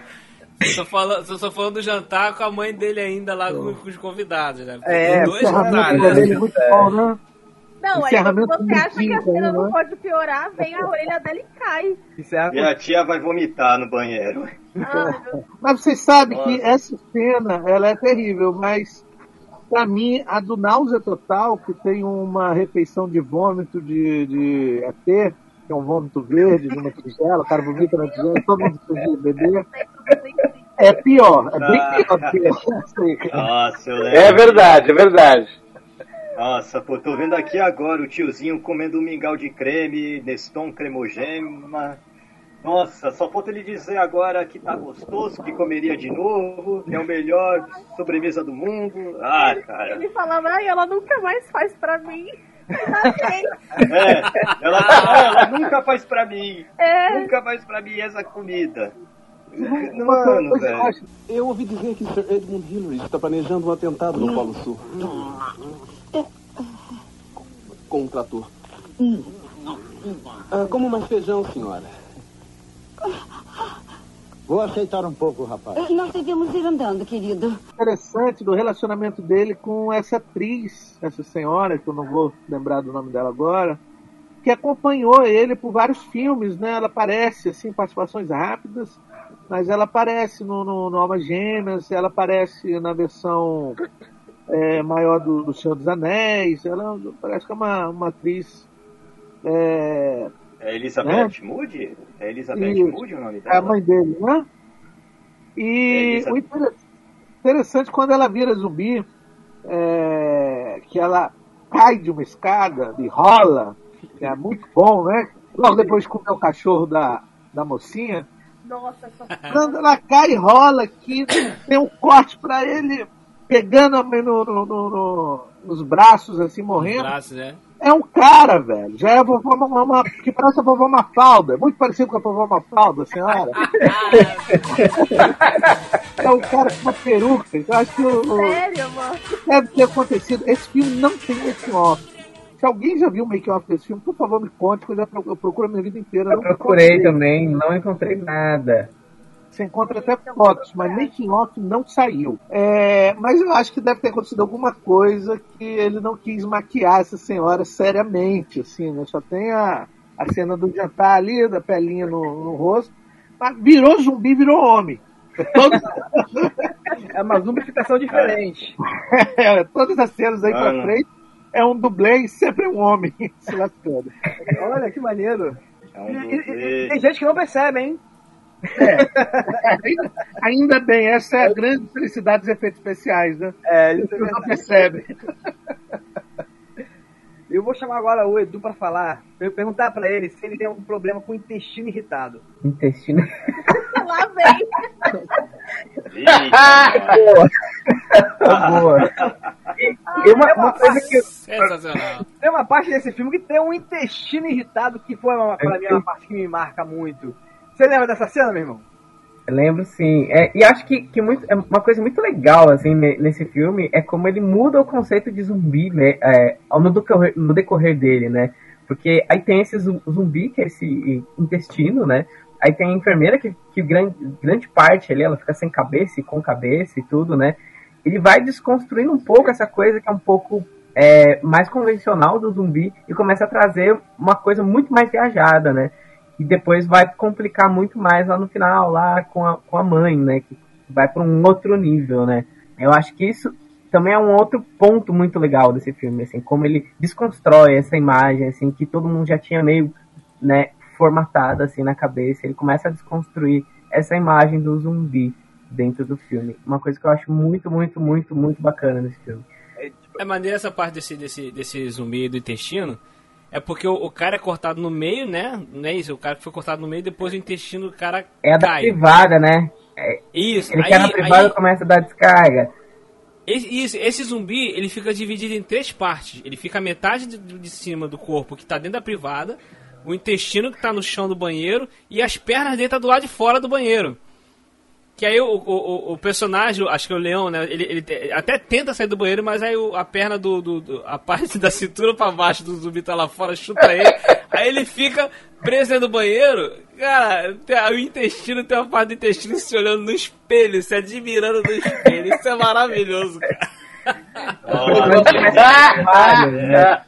Tô falando, só falando do jantar com a mãe dele ainda lá com, com os convidados, né? É, Tem dois encerramento jantares. dele né? é muito bom, né? Não, aí você acha que a cena não né? pode piorar, vem a orelha dela e cai. Encerra E a tia vai vomitar no banheiro. Meu Mas vocês sabem que Nossa. essa cena, ela é terrível, mas pra mim, a do Náusea Total, que tem uma refeição de vômito de, de ET, que é um vômito verde numa tigela, o cara vomita na tigela, todo mundo precisa beber, é pior, é bem Ah. pior do que essa cara. Nossa, eu lembro. É verdade, é verdade. Nossa, pô, tô vendo aqui agora o tiozinho comendo um mingau de creme, Neston cremogema. Nossa, só falta ele dizer agora que tá gostoso, que comeria de novo, que é o melhor sobremesa do mundo. Ah, cara. Ele falava, ai, ela nunca mais faz pra mim. É, ela, ela nunca faz pra mim. É. Nunca faz pra mim essa comida. Mano, coisa eu velho. acho- Eu ouvi dizer que Sir Edmund Hillary está planejando um atentado no Polo Sul. Com um trator. Ah, como mais feijão, senhora? Vou aceitar um pouco, rapaz. Nós devemos ir andando, querido. interessante do relacionamento dele com essa atriz, essa senhora, que eu não vou lembrar do nome dela agora, que acompanhou ele por vários filmes, né? Ela aparece, assim, participações rápidas, mas ela aparece no, no, no Almas Gêmeas, ela aparece na versão é, maior do, do Senhor dos Anéis, ela parece que é uma, uma atriz. É, É Elizabeth Moody? É Elizabeth Isso. Moody o nome é a dela? mãe dele, né? É, E Elizabeth. o inter- interessante quando ela vira zumbi, é, que ela cai de uma escada e rola, que é muito bom, né? Logo depois de comer o cachorro da, da mocinha. Nossa, essa Quando ela cai e rola aqui, tem um corte pra ele pegando no, no- no- no- nos braços, assim, morrendo. Braços, né? É um cara, velho. Já é a vovó Mama, que parece a vovó Mafalda. É muito parecido com a vovó Mafalda, a senhora. é um cara com uma peruca. Eu acho que o, o- Sério, mano? deve ter acontecido. Esse filme não tem making off. Se alguém já viu o making off desse filme, por favor me conte, porque eu, já procuro a minha vida inteira. Eu não procurei encontrei. também, não encontrei nada. Você encontra até fotos, mas making off não saiu. É, mas eu acho que deve ter acontecido alguma coisa que ele não quis maquiar essa senhora seriamente, assim, né? Só tem a, a cena do jantar ali, da pelinha no, no rosto. Mas virou zumbi, virou homem. Todo- É uma zumbificação diferente. É, todas as cenas aí Ah, pra frente é um dublê e sempre é um homem se lascando. Olha que maneiro. um E- e- tem gente que não percebe, hein? Ainda, ainda bem, essa é a grande felicidade dos efeitos especiais, né? É, isso é não percebe. Eu vou chamar agora o Edu pra falar, perguntar pra ele se ele tem algum problema com o intestino irritado. Intestino. Lá vem. Boa. Boa. E uma, uma coisa que Sensacional. tem uma parte desse filme que tem um intestino irritado que foi uma, pra mim uma parte que me marca muito. Você lembra dessa cena, meu irmão? Eu lembro sim. É, e acho que, que muito, é uma coisa muito legal assim, ne- nesse filme é como ele muda o conceito de zumbi né, é, ao- no, decorrer, no decorrer dele, né? Porque aí tem esse zu- zumbi, que é esse intestino, né? Aí tem a enfermeira que, que grande, grande parte ali, ela fica sem cabeça e com cabeça e tudo, né? Ele vai desconstruindo um pouco essa coisa que é um pouco é, mais convencional do zumbi e começa a trazer uma coisa muito mais viajada, né? E depois vai complicar muito mais lá no final, lá com a, com a mãe, né? Que vai para um outro nível, né? Eu acho que isso também é um outro ponto muito legal desse filme, assim, como ele desconstrói essa imagem, assim, que todo mundo já tinha meio, né, formatada, assim, na cabeça. Ele começa a desconstruir essa imagem do zumbi dentro do filme. Uma coisa que eu acho muito, muito, muito, muito bacana nesse filme. É maneiro essa parte desse, desse, desse zumbi do intestino. É porque o, o cara é cortado no meio, né? Não é isso? O cara que foi cortado no meio, depois o intestino do cara É a da cai. privada, né? É, Isso, ele aí- quer na privada aí- e começa a dar descarga. Esse, isso, esse zumbi, ele fica dividido em três partes. Ele fica a metade de, de cima do corpo, que tá dentro da privada, o intestino que tá no chão do banheiro, e as pernas dele tá do lado de fora do banheiro. Que aí o, o, o- personagem, acho que é o leão, né? Ele, ele até tenta sair do banheiro, mas aí o- a perna do, do- do- A parte da cintura pra baixo do zumbi tá lá fora, chuta ele. aí ele fica preso dentro do banheiro. Cara, tem- o intestino tem uma parte do intestino se olhando no espelho, se admirando no espelho. Isso é maravilhoso, cara. né?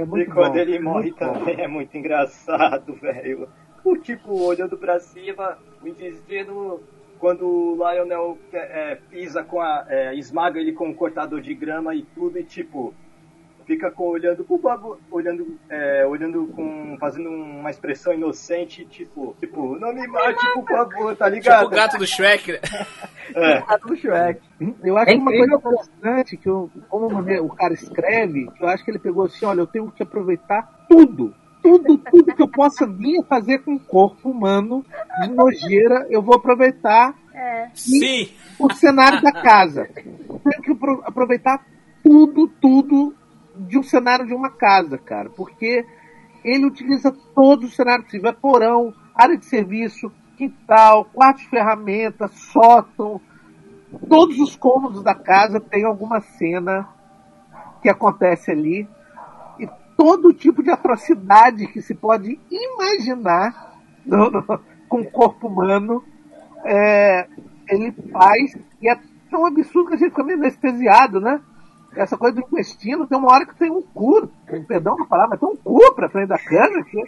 É e quando ele morre também é muito engraçado, velho. O tipo, olhando pra cima, o intestino, quando o Lionel é, pisa com a. é, esmaga ele com um cortador de grama e tudo, e tipo, fica com, olhando pro babu, olhando, é, olhando com. fazendo uma expressão inocente, tipo, tipo, não me mate, por favor, tá ligado? Tipo o gato do Shrek, né? É. Gato do Shrek. Eu acho É uma coisa interessante que eu, como o cara escreve, que eu acho que ele pegou assim, olha, eu tenho que aproveitar tudo. Tudo, tudo que eu possa vir a fazer com o corpo humano de nojeira, eu vou aproveitar É. Sim! o cenário da casa. Tenho que apro- aproveitar tudo, tudo de um cenário de uma casa, cara. Porque ele utiliza todo o cenário possível. É porão, área de serviço, quintal, quarto de ferramenta, sótão. Todos os cômodos da casa tem alguma cena que acontece ali. E todo tipo de atrocidade que se pode imaginar no- no- com o corpo humano é, ele faz. E é tão absurdo que a gente fica meio anestesiado, né? Essa coisa do intestino, tem uma hora que tem um cu, perdão pra falar, mas tem um cu pra frente da câmera, que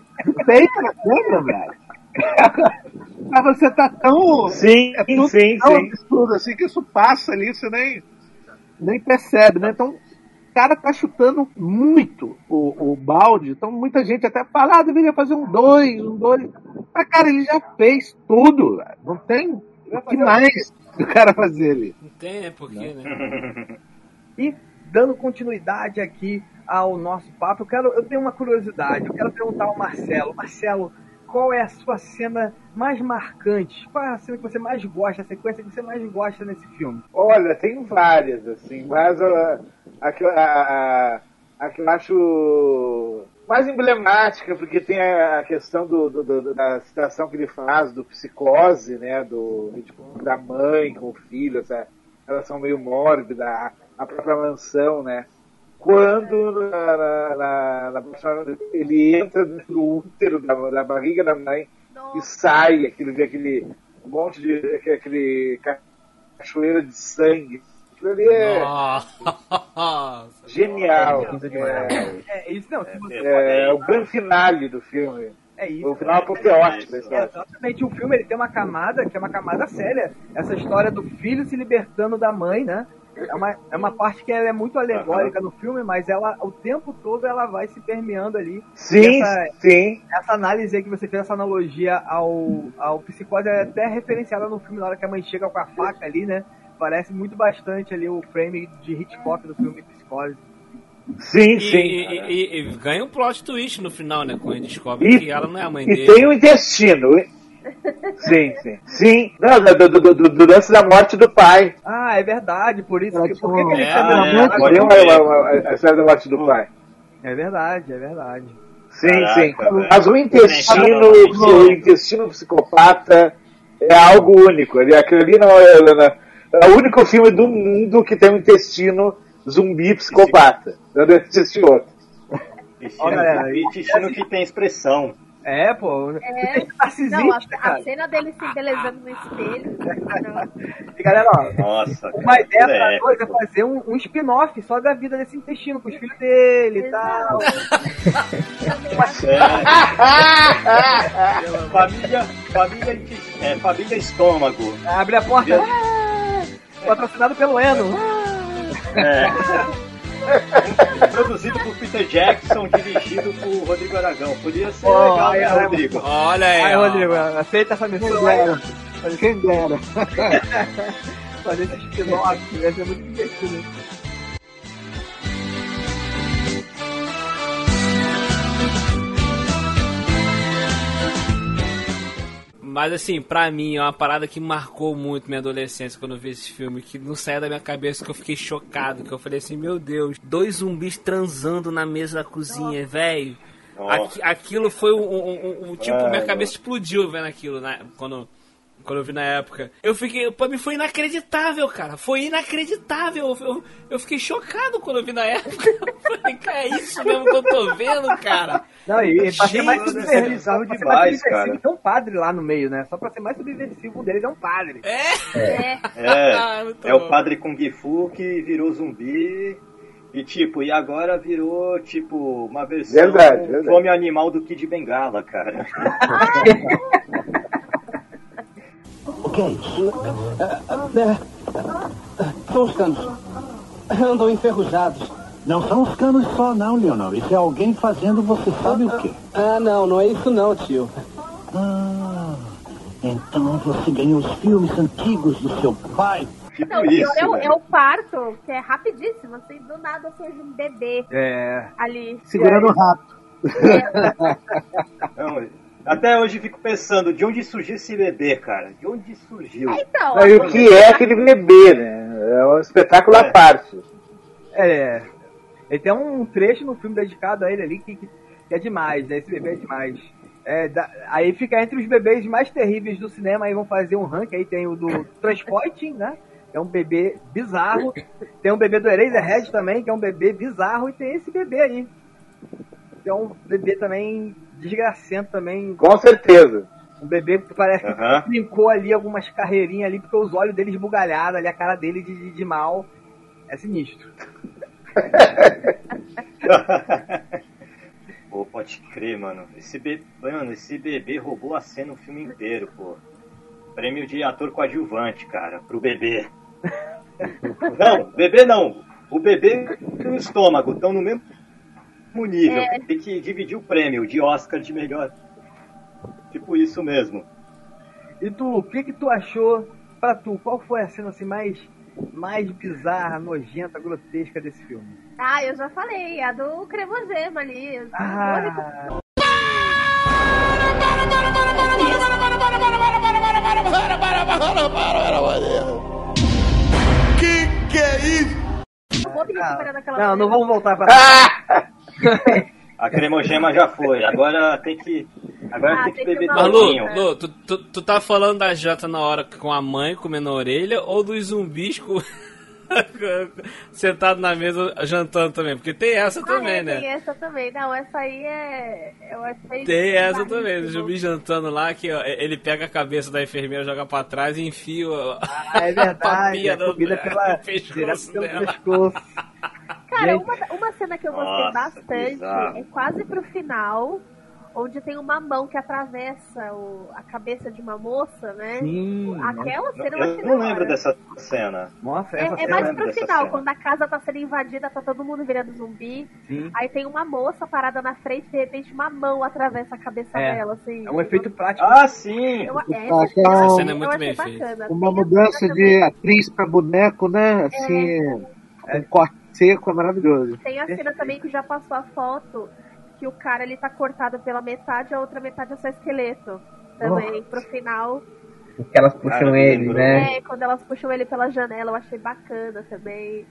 peita na câmera, velho. Mas você tá tão. Sim, é tudo sim, tão sim. absurdo assim que isso passa ali, você nem, nem percebe, né? Então, o cara tá chutando muito o, o balde, então muita gente até fala, ah, deveria fazer um dois, um dois. Mas, cara, ele já fez tudo, velho. não tem o que mais o cara fazer ali. Não tem, né? Por quê, né? E dando continuidade aqui ao nosso papo, eu, quero, eu tenho uma curiosidade. Eu quero perguntar ao Marcelo. Marcelo, qual é a sua cena mais marcante? Qual é a cena que você mais gosta, a sequência que você mais gosta nesse filme? Olha, tem várias, assim, mas a, a, a, que eu acho mais emblemática, porque tem a, a questão do, do- do- da citação que ele faz do psicose, né, do, tipo, da mãe com o filho, essa relação meio mórbida, a, própria mansão, né. Quando na, na, na- na ele entra dentro do útero da, da barriga da mãe e sai, aquele, vê aquele monte de. aquele cachoeira de sangue. Aquilo ali é Nossa. genial. É, isso não. se você- É, é o grande finale do filme. É isso. O final apoteótico da É, história. exatamente, o filme ele tem uma camada que é uma camada séria. Essa história do filho se libertando da mãe, né? É uma, é uma parte que ela é muito alegórica no filme, mas ela o tempo todo ela vai se permeando ali. Sim, essa, sim. Essa análise aí que você fez, essa analogia ao, ao psicose é até referenciada no filme na hora que a mãe chega com a faca ali, né? Parece muito bastante ali o frame de Hitchcock do filme Psicose. Sim, E, sim. e- e- e ganha um plot twist no final, né? Quando ele descobre E- que ela não é a mãe E dele. tem o intestino. Sim, sim. Sim. Não, do, do, do, do, lance da morte do pai. Ah, é verdade, por isso que, por que, que ele É, sabe é, uma- a história da morte do pai. É verdade, é verdade. Sim, Caraca, sim. velho. Mas o intestino, o intestino psicopata é algo único. Aquilo ali não é, é- é o único filme do mundo que tem um intestino zumbi psicopata. Não existe outro. Intestino, Ó, galera, intestino que tem expressão. É, pô. É, não, a, a cena dele se embelezando no espelho. não. E galera, ó, Nossa, uma ideia pra moleque. nós é fazer um, um spin-off só da vida desse intestino, com os filhos dele e tal. É. família, família, é, família estômago. Abre a porta. Ah, patrocinado pelo Eno. É. Produzido por Peter Jackson, dirigido por Rodrigo Aragão. Podia ser Oh, legal, né, Rodrigo? Olha aí, Aí, ó. Rodrigo, aceita essa missão. Quem dera. Quem dera. Fazer esse spin-off, vai ser muito divertido. Mas assim, pra mim, é uma parada que marcou muito minha adolescência quando eu vi esse filme, que não saia da minha cabeça, que eu fiquei chocado, que eu falei assim, meu Deus, dois zumbis transando na mesa da cozinha, velho. Aqui- Aquilo foi um, um- um- um- tipo, Ai, minha cabeça explodiu vendo aquilo, né? Quando, quando eu vi na época. Eu fiquei, pra mim foi inacreditável, cara. Foi inacreditável. Eu, eu fiquei chocado quando eu vi na época. Eu falei, cara, é isso mesmo que eu tô vendo, cara. Não, e, e pra ser mais subversivo, é demais, mais cara. tem um padre lá no meio, né? Só pra ser mais subversivo, um deles é um padre. É? É, É, Muito é o bom. padre Kung Fu que virou zumbi. E tipo, e agora virou, tipo, uma versão Verdade, verdade. fome animal do Kid Bengala, cara. O que é isso? são os canos. Andam enferrujados. Não são os canos só, não, Leonel. Isso é alguém fazendo você sabe o quê? Ah, não, não é isso não, tio. Ah, então você ganhou os filmes antigos do seu pai. Tipo não, isso, é, o, é o parto, que é rapidíssimo, assim, do nada surge um bebê É. ali. Segurando o rato. Não, até hoje fico pensando, de onde surgiu esse bebê, cara? De onde surgiu? Então, Não, e o que é aquele bebê, né? É um espetáculo à É. parte. É. Ele tem um trecho no filme dedicado a ele ali que, que é demais, né? Esse bebê é demais. É, da- aí fica entre os bebês mais terríveis do cinema, aí vão fazer um ranking, aí tem o do Transporting, né? É um bebê bizarro. Tem um bebê do Eraserhead também, que é um bebê bizarro, e tem esse bebê aí. É um bebê também desgracento também. Com certeza. Um bebê que parece que brincou ali algumas carreirinhas ali, porque os olhos dele esbugalhados ali, a cara dele de, de, de mal. É sinistro. Pô, pode crer, mano. Esse bebê, mano, esse bebê roubou a cena o filme inteiro, pô. Prêmio de ator coadjuvante, cara, pro bebê. Não, bebê não. O bebê e o estômago estão no mesmo nível. É. Tem que dividir o prêmio de Oscar de melhor. Tipo isso mesmo. E tu, o que que tu achou pra tu? Qual foi a cena assim mais mais bizarra, nojenta, grotesca desse filme? Ah, eu já falei, a do cremogema ali. Ah. Que que é isso? Daquela Não, não vamos voltar para. A cremogema já foi, agora tem que. Agora Ah, tem que beber Mas, Lu. Lu tu, tu, tu tá falando da Jota na hora com a mãe comendo a orelha ou dos zumbis com... sentado na mesa jantando também? Porque tem essa Ah, também, é, né? Tem essa também. Não, essa aí é. Eu achei. Tem essa bizarríssimo. também, o zumbi jantando lá, que ó, ele pega a cabeça da enfermeira, joga pra trás e enfia a, Ah, é verdade. papinha A no- comida pela, pescoço direto pelo dela. pescoço. Cara, uma, uma cena que eu gostei Nossa, bastante bizarro. é quase pro final, onde tem uma mão que atravessa o- a cabeça de uma moça, né? Sim. Aquela Não, cena eu eu não lembro dessa cena. Nossa, É, é cena mais pro final, cena. quando a casa tá sendo invadida, tá todo mundo virando zumbi. Sim. Aí tem uma moça parada na frente, de repente uma mão atravessa a cabeça É. dela, assim. É um efeito prático. Ah, sim! Eu, é, Ah, é essa cena é muito bem feita. Uma mudança de também- atriz pra boneco, né? Assim, um corte seco é maravilhoso. Tem a cena também que já passou a foto que o cara ele tá cortado pela metade, a outra metade é só esqueleto. Também, pro final. Que elas puxam Cara, ele, lembrou. né? É, quando elas puxam ele pela janela, eu achei bacana também.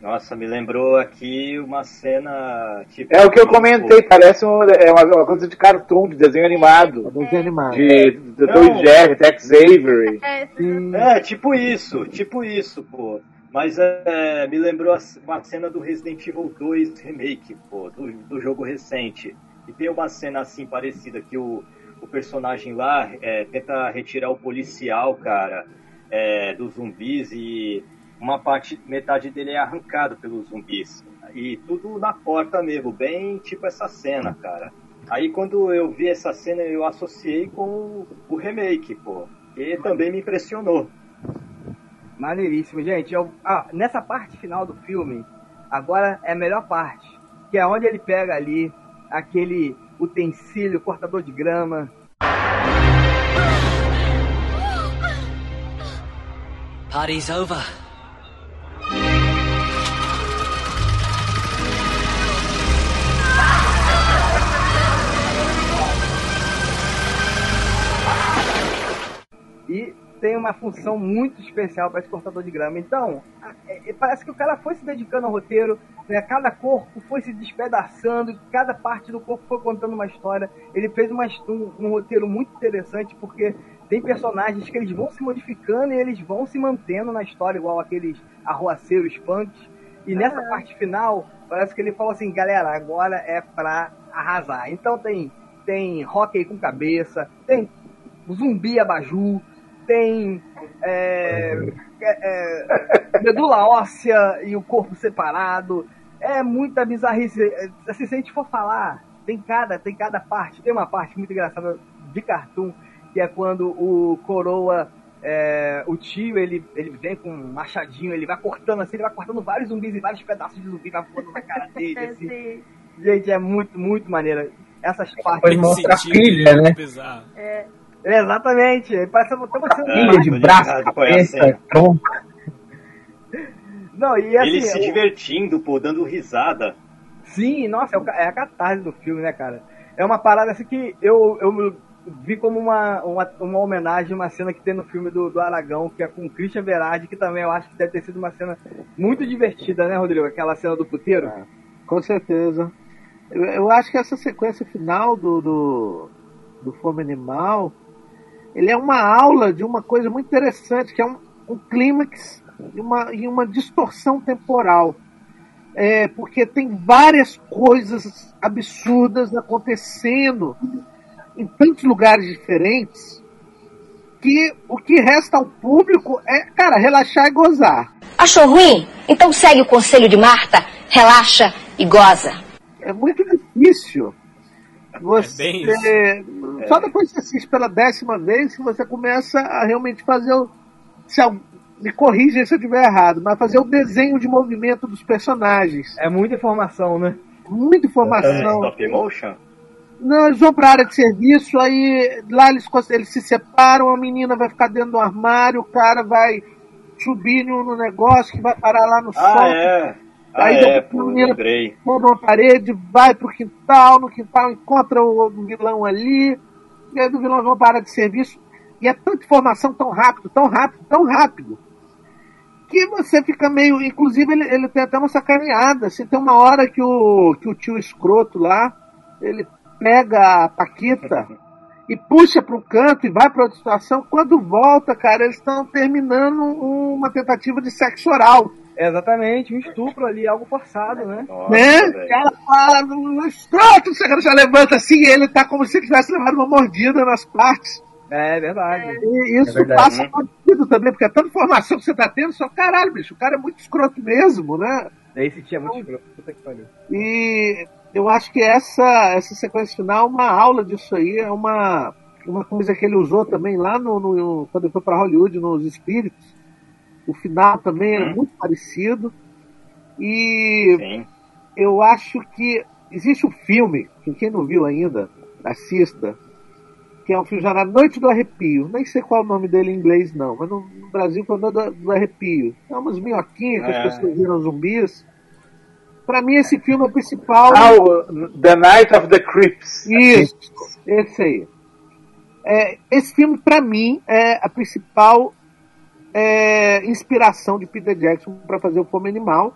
Nossa, me lembrou aqui uma cena tipo. É o que eu comentei, parece um- é uma, uma coisa de cartoon, de desenho animado. Desenho animado. De. Tom e Jerry, Tex Avery. É, É, tipo isso, tipo isso, pô. Mas é, me lembrou uma cena do Resident Evil 2 Remake, pô, do, do jogo recente. E tem uma cena assim parecida que o, o personagem lá é, tenta retirar o policial, cara, é, dos zumbis e uma parte, metade dele é arrancado pelos zumbis. E tudo na porta mesmo, bem tipo essa cena, cara. Aí quando eu vi essa cena eu associei com o, remake, pô. E também me impressionou. Maneiríssimo, gente. Eu, ah, nessa parte final do filme, agora é a melhor parte. Que é onde ele pega ali aquele utensílio, cortador de grama. Party's over. Tem uma função muito especial para esse cortador de grama. Então, é- é- parece que o cara foi se dedicando ao roteiro, né? cada corpo foi se despedaçando, cada parte do corpo foi contando uma história. Ele fez uma, um, um roteiro muito interessante porque tem personagens que eles vão se modificando e eles vão se mantendo na história, igual aqueles arruaceiros punks. E nessa parte final, parece que ele falou assim, galera, agora é pra arrasar. Então tem, tem hockey com cabeça, tem zumbi abaju, tem é, é, é, medula óssea e o corpo separado. É muita bizarrice. É, Assim, se a gente for falar, tem cada, tem cada parte. Tem uma parte muito engraçada de cartoon, que é quando o coroa, é, o tio, ele, ele vem com um machadinho, ele vai cortando assim, ele vai cortando vários zumbis e vários pedaços de zumbi vai voando na cara dele. Assim. Sim. Gente, é muito, muito maneira. Essas partes. Depois mostra a pilha, né? Bizarro. É. Exatamente. Parece até você Pilha de braço, cabeça, tronco. Não, e assim. Ele se o- divertindo, pô, dando risada. Sim, nossa, é, é a catarse do filme, né, cara? É uma parada assim que eu, eu vi como uma, uma, uma homenagem a uma cena que tem no filme do, do Aragão, que é com o Christian Verardi, que também eu acho que deve ter sido uma cena muito divertida, né, Rodrigo? Aquela cena do puteiro. Com certeza. Eu, eu acho que essa sequência final do, do, do Fome Animal, ele é uma aula de uma coisa muito interessante, que é um, um clímax e uma, e uma distorção temporal. É, porque tem várias coisas absurdas acontecendo em tantos lugares diferentes que o que resta ao público é, cara, relaxar e gozar. Achou ruim? Então segue o conselho de Marta, relaxa e goza. É muito difícil. Você, bem isso. Só depois que você assiste pela décima vez que você começa a realmente fazer o. Se, me corrija se eu estiver errado, mas fazer o desenho de movimento dos personagens. É muita informação, né? Muita É, informação. stop motion? Não, eles vão pra área de serviço, aí lá eles, eles se separam, a menina vai ficar dentro do armário, o cara vai subir no, no negócio que vai parar lá no Ah, sol. é. Ah, Aí é, depois pô, lembrei. pula uma parede, vai pro quintal, no quintal encontra o vilão ali, e aí do vilão vão parar de serviço. E é tanta informação tão rápido, tão rápido, tão rápido, que você fica meio. Inclusive, ele, ele tem até uma sacaneada. Assim, tem uma hora que o, que o tio escroto lá, ele pega a Paquita e puxa para um canto e vai para outra situação. Quando volta, cara, eles estão terminando uma tentativa de sexo oral. Exatamente, um estupro ali, algo forçado, né? né? Ela fala, no escroto, o cara já levanta assim e ele tá como se tivesse levado uma mordida nas partes. É verdade. E isso É verdade. passa batido também, porque é tanta informação que você tá tendo, só caralho, bicho, o cara é muito escroto mesmo, né? Esse tinha muito escroto, puta que pariu. E eu acho que essa, essa sequência final é uma aula disso aí, é uma, uma coisa que ele usou também lá no, no- quando ele foi para Hollywood, nos Espíritos. O final também é muito parecido. E eu acho que existe um filme, que quem não viu ainda, assista, que é um filme chamado Noite do Arrepio. Nem sei qual é o nome dele em inglês, não, mas no, Brasil foi Noite do, do Arrepio. É umas minhoquinhas que É. as pessoas viram zumbis. Pra mim, esse filme é o principal. Ah, The Night of the Creeps. Isso, esse aí. É, esse filme, pra mim, é a principal é, inspiração de Peter Jackson para fazer o Fome Animal.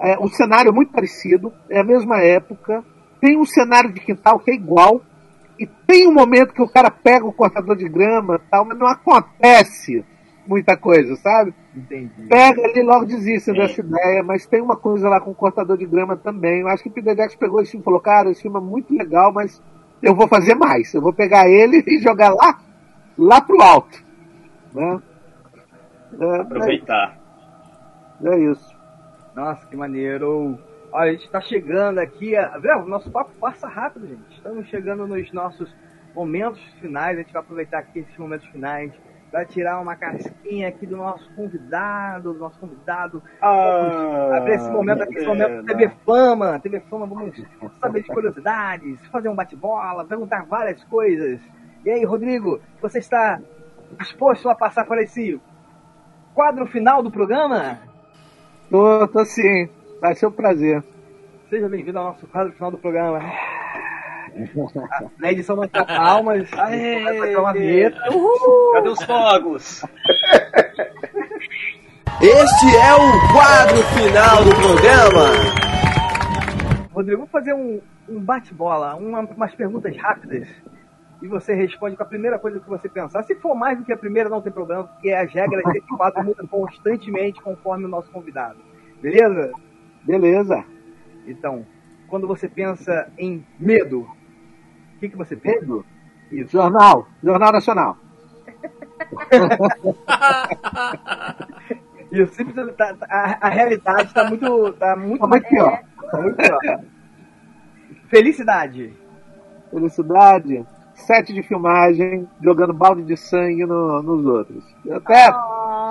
É, o cenário é muito parecido, é a mesma época. Tem um cenário de quintal que é igual. E tem um momento que o cara pega o cortador de grama e tal, mas não acontece muita coisa, sabe? Entendi. Pega ali logo desiste dessa ideia, mas tem uma coisa lá com o cortador de grama também. Eu acho que o Peter Jackson pegou esse filme e falou, cara, esse filme é muito legal, mas eu vou fazer mais. Eu vou pegar ele e jogar lá, lá pro alto. Né? É, Aproveitar. É, é isso. Nossa, que maneiro. Olha, a gente tá chegando aqui. A... Viu? O nosso papo passa rápido, gente. Estamos chegando nos nossos momentos finais. A gente vai aproveitar aqui esses momentos finais para tirar uma casquinha aqui do nosso convidado, do nosso convidado. Ah, Abrir esse momento aqui, esse momento. TV Fama. TV Fama, vamos saber de curiosidades, fazer um bate-bola, perguntar várias coisas. E aí, Rodrigo, você está disposto a passar por esse quadro final do programa? Tô, tô sim. Vai ser um prazer. Seja bem-vindo ao nosso quadro final do programa. Na edição palmas, vai fazer uma vinheta. Cadê os fogos? Este é o quadro final do programa. Rodrigo, vamos fazer um, um bate-bola, uma- umas perguntas rápidas. E você responde com a primeira coisa que você pensar. Se for mais do que a primeira, não tem problema, porque as regras desse quadro mudam constantemente conforme o nosso convidado. Beleza? Beleza. Então, quando você pensa em medo, o que, que você pensa? Medo? Jornal. Jornal Nacional. E o simples, tá- tá- a, a realidade está muito, tá muito, Tá muito pior. Tá muito pior. Felicidade. Felicidade. Sete de filmagem, jogando balde de sangue no- nos outros. Eu até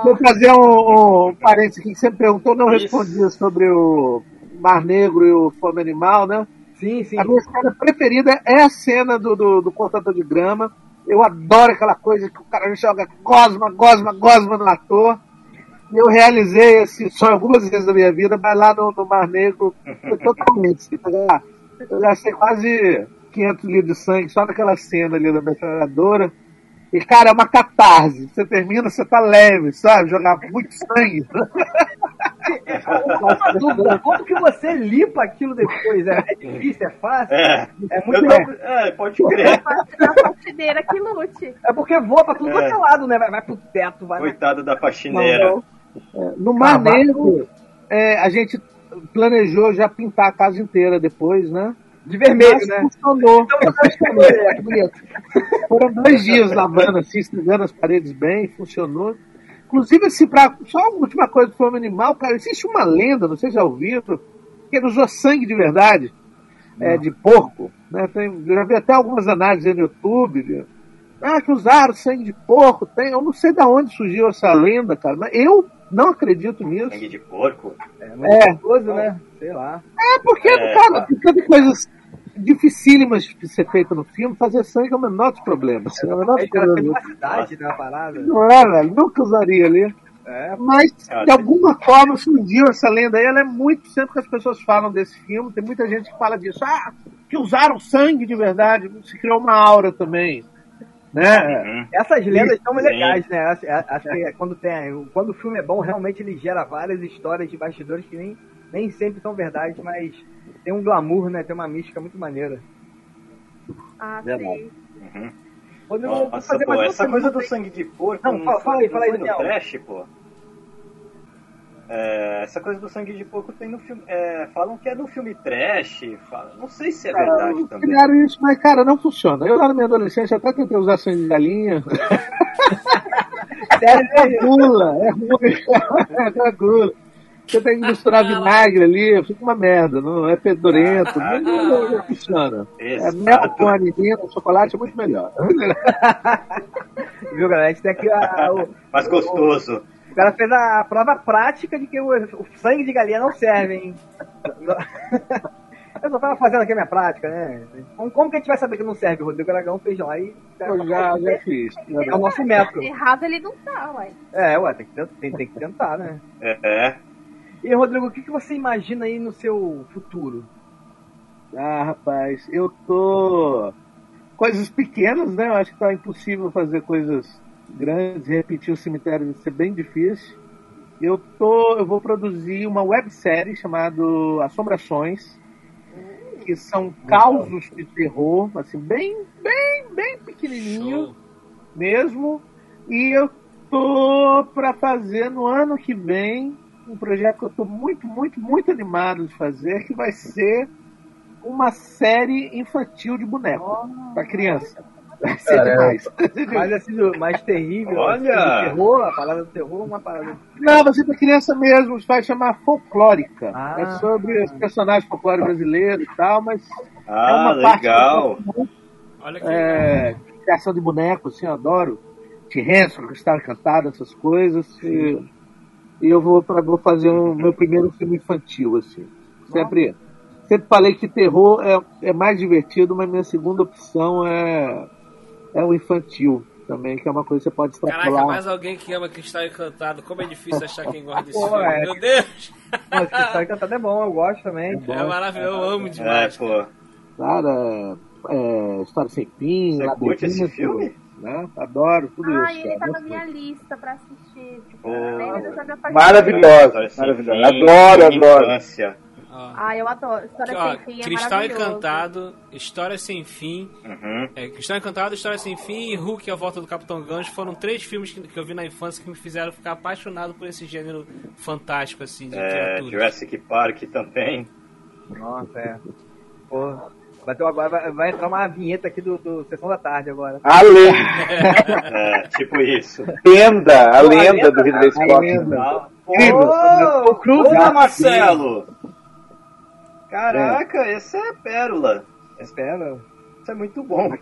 vou fazer um, um parênteses aqui que você me perguntou, não Isso. respondi sobre o Mar Negro e o Fome Animal, né? Sim, sim. A minha cena preferida é a cena do, do, do cortador de grama. Eu adoro aquela coisa que o cara joga gosma, gosma, gosma no ator. E eu realizei esse sonho algumas vezes na minha vida, mas lá no, no Mar Negro foi totalmente. assim, Eu gastei quase 500 litros de sangue só naquela cena ali da metralhadora. E, cara, é uma catarse. Você termina, você tá leve, sabe? Jogar muito sangue. Uma dúvida, como que você limpa aquilo depois? É, é difícil, é fácil? É. muito Eu tô- é, pode crer. A faxineira que lute. É porque voa pra tudo É. quanto é lado, né? Vai, vai pro teto, vai. Coitado da faxineira. Não, É, No Mar. Negro, é, a gente planejou já pintar a casa inteira depois, né? De vermelho, Mas né? Funcionou. É, que bonito. Foram dois dias lavando assim, esfregando as paredes bem, funcionou. Inclusive, assim, pra, só uma última coisa do Fome Animal, cara, existe uma lenda, não sei se já ouviram, que ele usou sangue de verdade, é, de porco. Né? Tem, já vi até algumas análises aí no YouTube. de- ah, que usaram sangue de porco. Tem, eu não sei de onde surgiu essa lenda, cara, mas eu não acredito nisso. Sangue de porco? É. Perigoso, né? Sei lá. É, porque, É, cara, tá. coisas dificílimas de ser feita no filme, fazer sangue é o menor dos problemas. É o menor dos tem problemas. cidade na parada. Não é, velho, nunca usaria ali. É, Mas, Ah, de alguma forma, surgiu essa lenda aí. Ela é muito. Sempre que as pessoas falam desse filme, tem muita gente que fala disso. Ah, que usaram sangue de verdade. Se criou uma aura também. Né? Essas lendas são legais, né? Acho, acho que quando, tem, quando o filme é bom, realmente ele gera várias histórias de bastidores que nem, nem sempre são verdade, mas tem um glamour, né? Tem uma mística muito maneira. Ah, Verdade. Uhum. Rodrigo, vou Nossa, fazer pô, essa coisa do sangue de porco. Não, fala- fala aí, não fala aí, Daniel. trash, pô. É, essa coisa do sangue de porco tem no filme. é, falam que é no filme trash. fala- não sei se é verdade Ah, também. Criaram isso, mas, cara, não funciona. Eu lá na minha adolescência até tentei usar sangue de galinha. é gula, é ruim. É gula. Você tem que misturar vinagre ali, fica uma merda, não é fedorento, não, não, não funciona. É mel com anilina, chocolate é muito melhor. Viu, galera? A gente tem aqui a, o, Mas gostoso. o cara fez a prova prática de que o, o sangue de galinha não serve, hein? Eu só tava fazendo aqui a minha prática, né? Como, como que a gente vai saber que não serve? O Rodrigo Aragão fez lá e. Eu já, já fiz. É o nosso método. Errado ele não tá, ué. É, ué, tem que, tem, tem que tentar, né? É. E Rodrigo, o que, que você imagina aí no seu futuro? Ah, rapaz, eu tô. Coisas pequenas, né? Eu acho que tá impossível fazer coisas grandes, repetir o cemitério vai ser bem difícil. Eu tô. Eu vou produzir uma websérie chamada Assombrações, que são causos de terror, assim, bem, bem, bem pequenininho mesmo. E eu tô para fazer no ano que vem um projeto que eu tô muito, muito, muito animado de fazer, que vai ser uma série infantil de boneco para criança. Vai ser Caramba. demais. Mais assim, mais terrível. Olha! assim, terror, a palavra do terror, uma parada. Não, vai ser para criança mesmo, vai chamar folclórica. Ah. É sobre os personagens folclóricos brasileiros e tal, mas Ah, é uma parte legal. muito. Olha que é, criação de bonecos, assim, eu adoro. T-Hanson, Cristal Encantado, essas coisas. E, e eu vou, pra, vou fazer o meu primeiro filme infantil, assim. Sempre, sempre falei que terror é, é mais divertido, mas minha segunda opção é, é o infantil também, que é uma coisa que você pode Caraca, extrapolar. mais alguém que ama Cristal Encantado. Como é difícil achar quem gosta desse Pô, filme. é. Meu Deus! Mas Cristal Encantado é bom, eu gosto também. É maravilhoso, eu amo demais. É, pô. Cara, é, História Sem Fim, Você curte esse filme? Né? Adoro tudo Ah, isso. ele tá na minha lista pra assistir. Tipo, Oh. Maravilhosa, sem maravilhosa. Adoro, adoro. infância. Ah, eu adoro. História Ó, sem fim é Cristal. Encantado, História Sem Fim. Uhum. É, Cristal Encantado, História Sem Fim e Hulk A Volta do Capitão Gancho foram três filmes que, que eu vi na infância que me fizeram ficar apaixonado por esse gênero fantástico, assim, de É, criaturas. Jurassic Park também. Nossa, é. Pô, vai, ter agora, vai, vai entrar uma vinheta aqui do, do Sessão da Tarde agora. A lenda. É, tipo isso. Lenda, a Pô, lenda do a Ridley Scott. lenda. Incrível. Ô, O Cruz Marcelo! Caraca, essa é pérola. Espera. Isso é muito bom.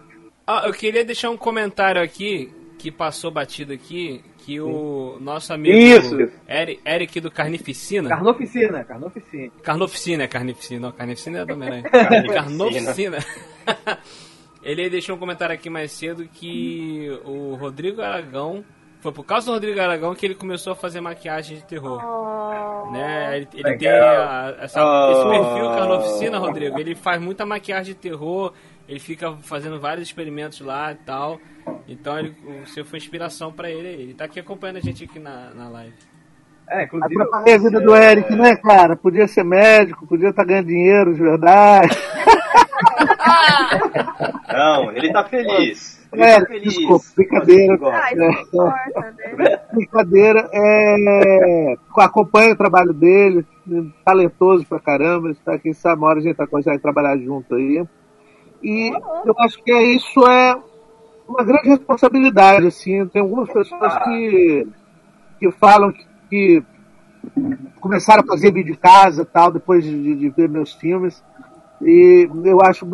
Ah, eu queria deixar um comentário aqui, que passou batido aqui, que o nosso amigo Isso. Eric, Eric do Carnificina. Carnoficina, Carnoficina. Carnoficina, é Carnificina, não, Carnificina é do Homem-Aranha. Carnificina. Carnoficina. Ele deixou um comentário aqui mais cedo que o Rodrigo Aragão. Foi por causa do Rodrigo Aragão que ele começou a fazer maquiagem de terror. Né? Ele, ele tem a- essa- esse Oh. perfil Carnoficina, Rodrigo. Ele faz muita maquiagem de terror. Ele fica fazendo vários experimentos lá e tal. Então ele, você foi inspiração pra ele. Ele tá aqui acompanhando a gente aqui na, na live. É, inclusive. Atrapalhei a vida do Eric, né, cara? Podia ser médico, podia estar ganhando dinheiro de verdade. Não, ele tá feliz. Ele É, tá feliz. desculpa, brincadeira. Ah, É, importa, né? Brincadeira, é. Acompanha o trabalho dele, talentoso pra caramba. Está aqui, sabe, uma hora a gente vai conseguir trabalhar junto aí. E eu acho que isso é uma grande responsabilidade, assim. Tem algumas pessoas que, que falam que, que começaram a fazer vídeo de casa tal, depois de, de- ver meus filmes. E eu acho,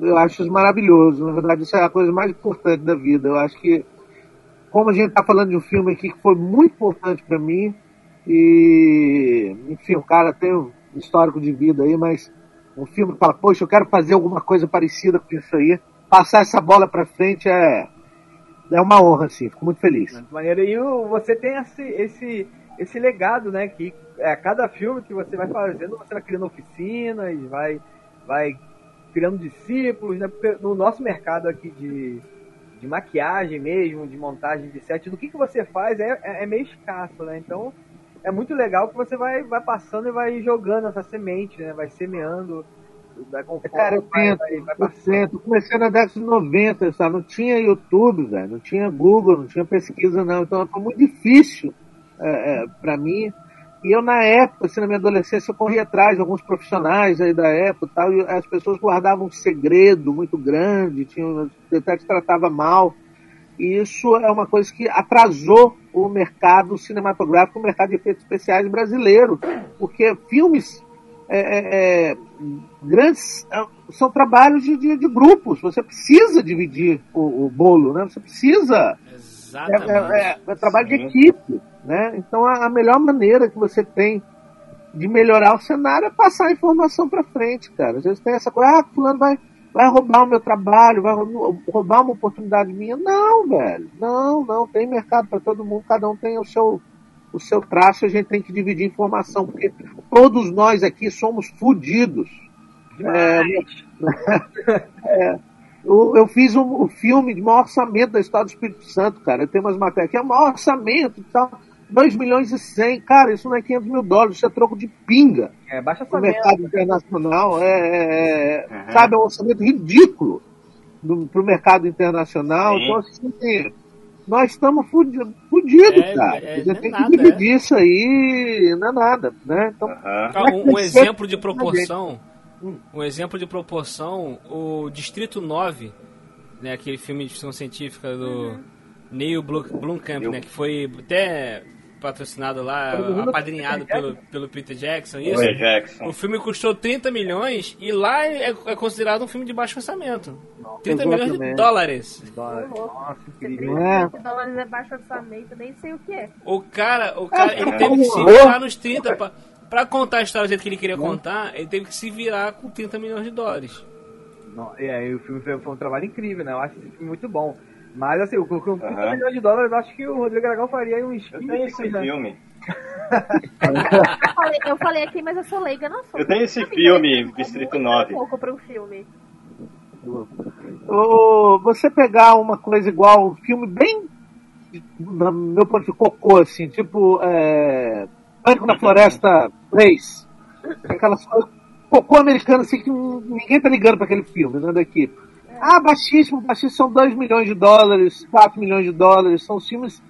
eu acho isso maravilhoso. Na verdade, isso é a coisa mais importante da vida. Eu acho que, como a gente está falando de um filme aqui que foi muito importante para mim, e, enfim, o cara tem um histórico de vida aí, mas um filme que fala, poxa, eu quero fazer alguma coisa parecida com isso aí, passar essa bola para frente é, é uma honra, sim, fico muito feliz. Muito maneiro. E você tem esse, esse, esse legado, né? Que é, cada filme que você vai fazendo, você vai criando oficinas, vai, vai criando discípulos, né? No nosso mercado aqui de, de maquiagem mesmo, de montagem de set, do que, que você faz é, é, é meio escasso, né? Então é muito legal que você vai, vai passando e vai jogando essa semente, né? Vai semeando. Vai conforme Cara, eu tento, vai- vai eu tento. Comecei na década de 90, sabe? Não tinha YouTube, velho. Não tinha Google, não tinha pesquisa, não. Então foi muito difícil é, é, para mim. E eu, na época, assim, na minha adolescência, eu corria atrás de alguns profissionais aí da época e tal, e as pessoas guardavam um segredo muito grande, tinham, até te tratava mal. E isso é uma coisa que atrasou o mercado cinematográfico, o mercado de efeitos especiais brasileiro, porque filmes é, é, é, grandes é, são trabalhos de, de, de grupos. Você precisa dividir o, o bolo, né? Você precisa. Exatamente. É, é- é trabalho de equipe, né? Então a, a melhor maneira que você tem de melhorar o cenário é passar a informação para frente, cara. Às vezes tem essa coisa, ah, fulano vai, vai roubar o meu trabalho, vai rou- roubar uma oportunidade minha. Não, velho. Não, não. Tem mercado para todo mundo, cada um tem o seu o seu traço, a gente tem que dividir informação, porque todos nós aqui somos fudidos. É, é, eu, eu fiz um, um filme de maior orçamento da história do Espírito Santo, cara. Eu tenho umas matérias que é o maior orçamento e tal. 2 milhões e 100, cara, isso não é 500 mil dólares, isso é troco de pinga. É, baixa orçamento. mercado internacional. É, é, é, Sabe, é um orçamento ridículo para o mercado internacional. Sim. Então, assim, nós estamos fudidos, fudido, É, cara. é, a gente é tem nada, que dividir isso aí, não é nada, né? Então, vai Um, um exemplo de gente. proporção. Um exemplo de proporção, o Distrito 9, né, aquele filme de ficção científica do Neil Blum- Blomkamp, né, que foi até patrocinado lá, mundo apadrinhado pelo, pelo Peter Jackson, isso. Jackson. O filme custou 30 milhões e lá é, é considerado um filme de baixo orçamento. 30 milhões de Exatamente. dólares. Nossa, incrível. É? 30 dólares é baixo orçamento, nem sei o que é. O cara, o cara, É, ele é teve que se virar nos 30 pra, pra contar a história do jeito que ele queria Né? contar, ele teve que se virar com 30 milhões de dólares. Não, e aí o filme foi, foi um trabalho incrível, né? Eu acho esse filme muito bom. Mas assim, com com 30 Aham. milhões de dólares, eu acho que o Rodrigo Aragão faria uns 15 Eu tenho esse né? filme. Eu falei, eu falei aqui, mas eu sou leiga, não sou. Eu tenho esse 30 milhões filme, Distrito é 9. pouco pra um filme. Você pegar uma coisa igual, um filme bem, no meu ponto de cocô, assim, tipo, é, Pânico na Floresta 3, aquelas coisas, cocô americano, assim, que ninguém tá ligando pra aquele filme, né, da equipe. Ah, baixíssimo, baixíssimo, são 2 milhões de dólares, 4 milhões de dólares, são filmes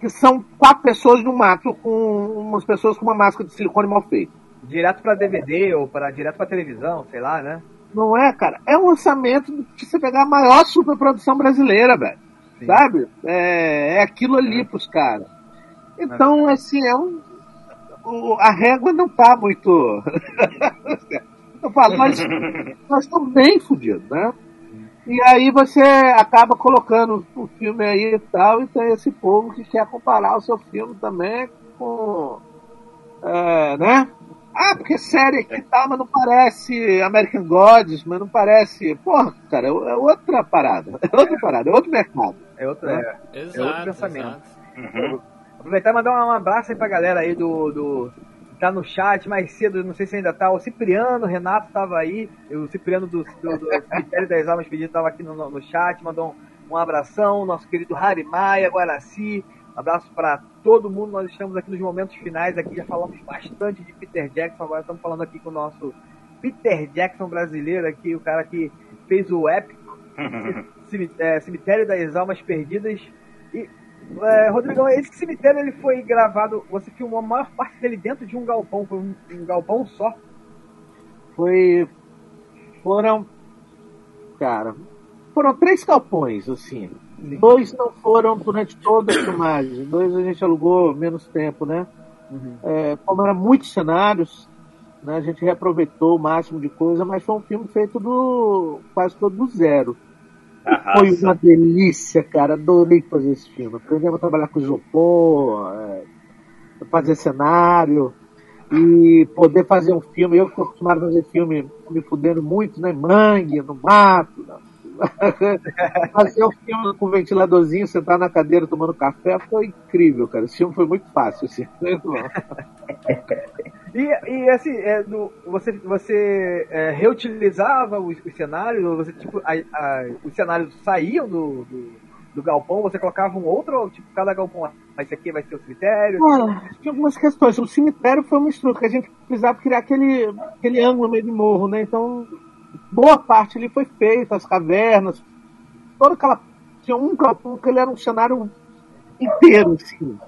que são quatro pessoas no mato, com umas pessoas com uma máscara de silicone mal feita. Direto pra DVD ou para direto pra televisão, sei lá, né? Não é, cara? É um orçamento de você pegar a maior superprodução brasileira, velho. Sabe? É, é aquilo ali pros caras. Então, assim, é um. o- a régua não tá muito. Eu falo, nós, nós estamos bem fodidos, né? E aí você acaba colocando o filme aí e tal, e tem esse povo que quer comparar o seu filme também com. é, né? Ah, porque série aqui e tal, mas não parece American Gods, mas não parece. Porra, cara, é é outra parada. É outra parada, é outro mercado. É outro, Né? é, é Exato, outro pensamento. Uhum. Aproveitar e mandar um abraço aí pra galera aí do. do tá no chat mais cedo, não sei se ainda tá. O Cipriano, o Renato tava aí. O Cipriano do, do, do Cemitério das Almas Pedidas tava aqui no, no, no chat, mandou um, um abração. Nosso querido Harry Maia, Guaraci. Abraço para todo mundo. Nós estamos aqui nos momentos finais. Aqui já falamos bastante de Peter Jackson. Agora estamos falando aqui com o nosso Peter Jackson brasileiro aqui, o cara que fez o épico é, Cemitério das Almas Perdidas. É, Rodrigão, esse cemitério ele foi gravado, você filmou a maior parte dele dentro de um galpão, foi um, um galpão só. Foi. Foram. Cara. Foram três galpões, assim. Dois não foram durante toda a filmagem. Dois a gente alugou menos tempo, né? É, como eram muitos cenários, né, a gente reaproveitou o máximo de coisa, mas foi um filme feito do quase todo do zero. Foi uma delícia, cara. Adorei fazer esse filme. Aprendemos a trabalhar com isopor, é, fazer cenário e poder fazer um filme. Eu que acostumado a fazer filme me fudendo muito, né? Mangue, no mato, Fazer o filme com ventiladorzinho, sentar na cadeira tomando café, foi incrível, cara. Esse filme foi muito fácil, assim. Muito bom. E, e assim, é, no- você, você é, reutilizava os, os cenários? Você, tipo, a- a- os cenários saíam do, do, do galpão, você colocava um outro, ou, tipo, cada galpão, ah, esse aqui vai ser o cemitério? Olha, tinha algumas questões. O cemitério foi um estudo, porque a gente precisava criar aquele, aquele ângulo meio de morro, né? Então, boa parte ali foi feita, as cavernas, toda aquela. Tinha um galpão que ele era um cenário inteiro, assim.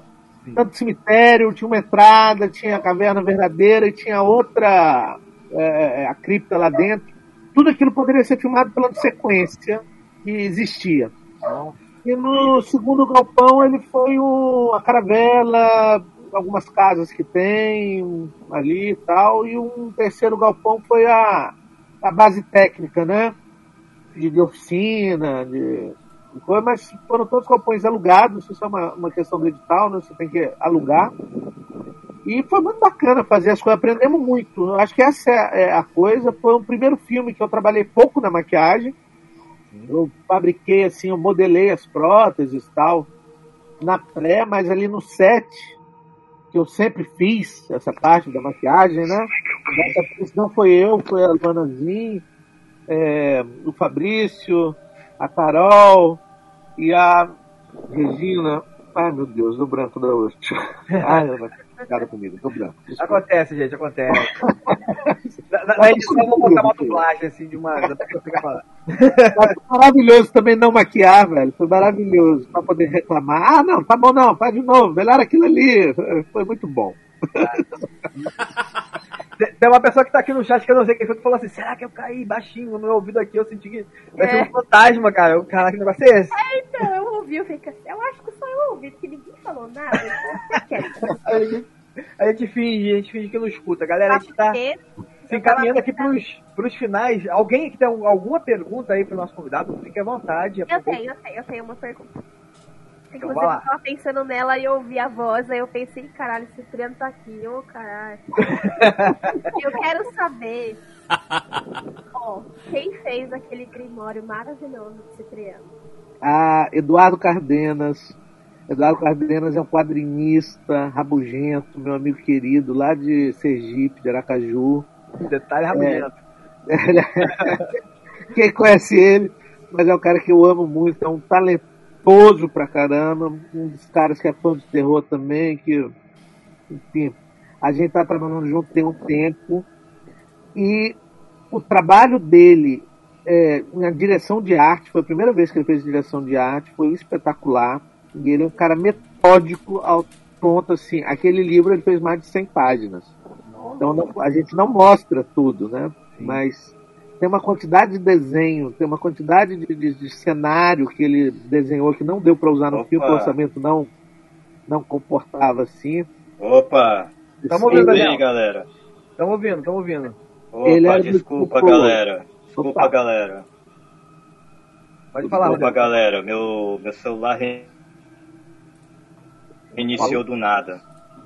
Tanto cemitério, tinha uma entrada, tinha a caverna verdadeira e tinha outra, é, a cripta lá dentro. Tudo aquilo poderia ser filmado pela sequência que existia. E no segundo galpão ele foi a caravela, algumas casas que tem ali e tal. E um terceiro galpão foi a, a base técnica, né? De, de oficina, de, mas foram todos galpões alugados, isso é uma, uma questão do edital, né? Você tem que alugar. E foi muito bacana fazer as coisas, aprendemos muito. Eu Acho que essa é é a coisa. Foi o primeiro filme que eu trabalhei pouco na maquiagem. Eu fabriquei assim, eu modelei as próteses e tal na pré, mas ali no set, que eu sempre fiz essa parte da maquiagem, né? Não foi eu, foi a Luanazinho, é, o Fabrício, a Carol e a Regina. Ai meu Deus, do branco da hoje. Ai, ela vai ficar comigo, do branco. desculpa. Acontece, gente, acontece. na, na, na edição eu vou botar uma dublagem, assim, de uma... Maravilhoso também não maquiar, velho. Foi maravilhoso. Pra poder reclamar. Ah, não, tá bom não, faz de novo. Melhor aquilo ali. Foi muito bom. Tem- uma pessoa que tá aqui no chat que eu não sei quem foi que falou assim: será que eu caí baixinho no meu ouvido aqui? Eu senti que vai ser É. um fantasma, cara. Eu, Caraca, que negócio é esse? É, então, eu ouvi, eu fiquei assim, eu acho que só eu ouvi, porque ninguém falou nada. Então. A gente, a gente finge, a gente finge que não escuta. Galera, a gente tá se encaminhando aqui pros, pros finais. Alguém que tem alguma pergunta aí pro nosso convidado, fique à vontade. Eu tenho, eu tenho, eu tenho uma pergunta. Então, Inclusive, vai lá. eu tava pensando nela e eu ouvi a voz, aí eu pensei, caralho, esse Cipriano tá aqui, ô caralho. eu quero saber, ó, quem fez aquele grimório maravilhoso de Cipriano? Ah, Eduardo Cardenas. Eduardo Cardenas é um quadrinista rabugento, meu amigo querido, lá de Sergipe, de Aracaju. Detalhe rabugento. Quem conhece ele, mas é um cara que eu amo muito, é um talentoso pra caramba, um dos caras que é fã de terror também, que, enfim, a gente tá trabalhando junto tem um tempo, e o trabalho dele é, na direção de arte, foi a primeira vez que ele fez direção de arte, foi espetacular, e ele é um cara metódico ao ponto assim, aquele livro ele fez mais de 100 páginas, então não- a gente não mostra tudo, né? Mas tem uma quantidade de desenho, tem uma quantidade de, de- de cenário que ele desenhou que não deu para usar no Opa. filme, o orçamento não, não comportava assim. Opa! Tamo ouvindo, Desculpa aí, galera. Tamo ouvindo, tamo ouvindo. Opa, Ele era desculpa, muito- galera. Desculpa, Opa. galera. Pode falar, Desculpa, galera. Meu, meu celular re- reiniciou do nada.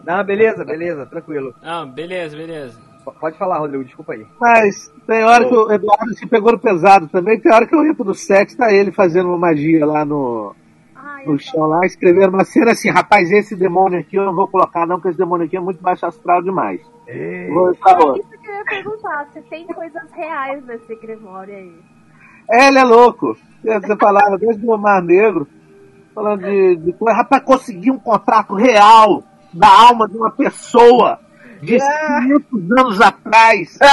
Não, beleza, beleza, tranquilo. Não, beleza, beleza. Pode falar, Rodrigo, desculpa aí. Mas tem hora que o Eduardo se pegou no pesado também, tem hora que eu entro no set, tá ele fazendo uma magia lá no, no chão, lá, escrevendo uma cena assim, rapaz, esse demônio aqui eu não vou colocar não, porque esse demônio aqui é muito baixo astral demais. Vou pra É isso que eu ia perguntar, se tem coisas reais nesse grimório aí. É, ele é louco. Você falava desde o Mar Negro, falando de, de coisa. Rapaz, conseguir um contrato real da alma de uma pessoa de 500 anos atrás.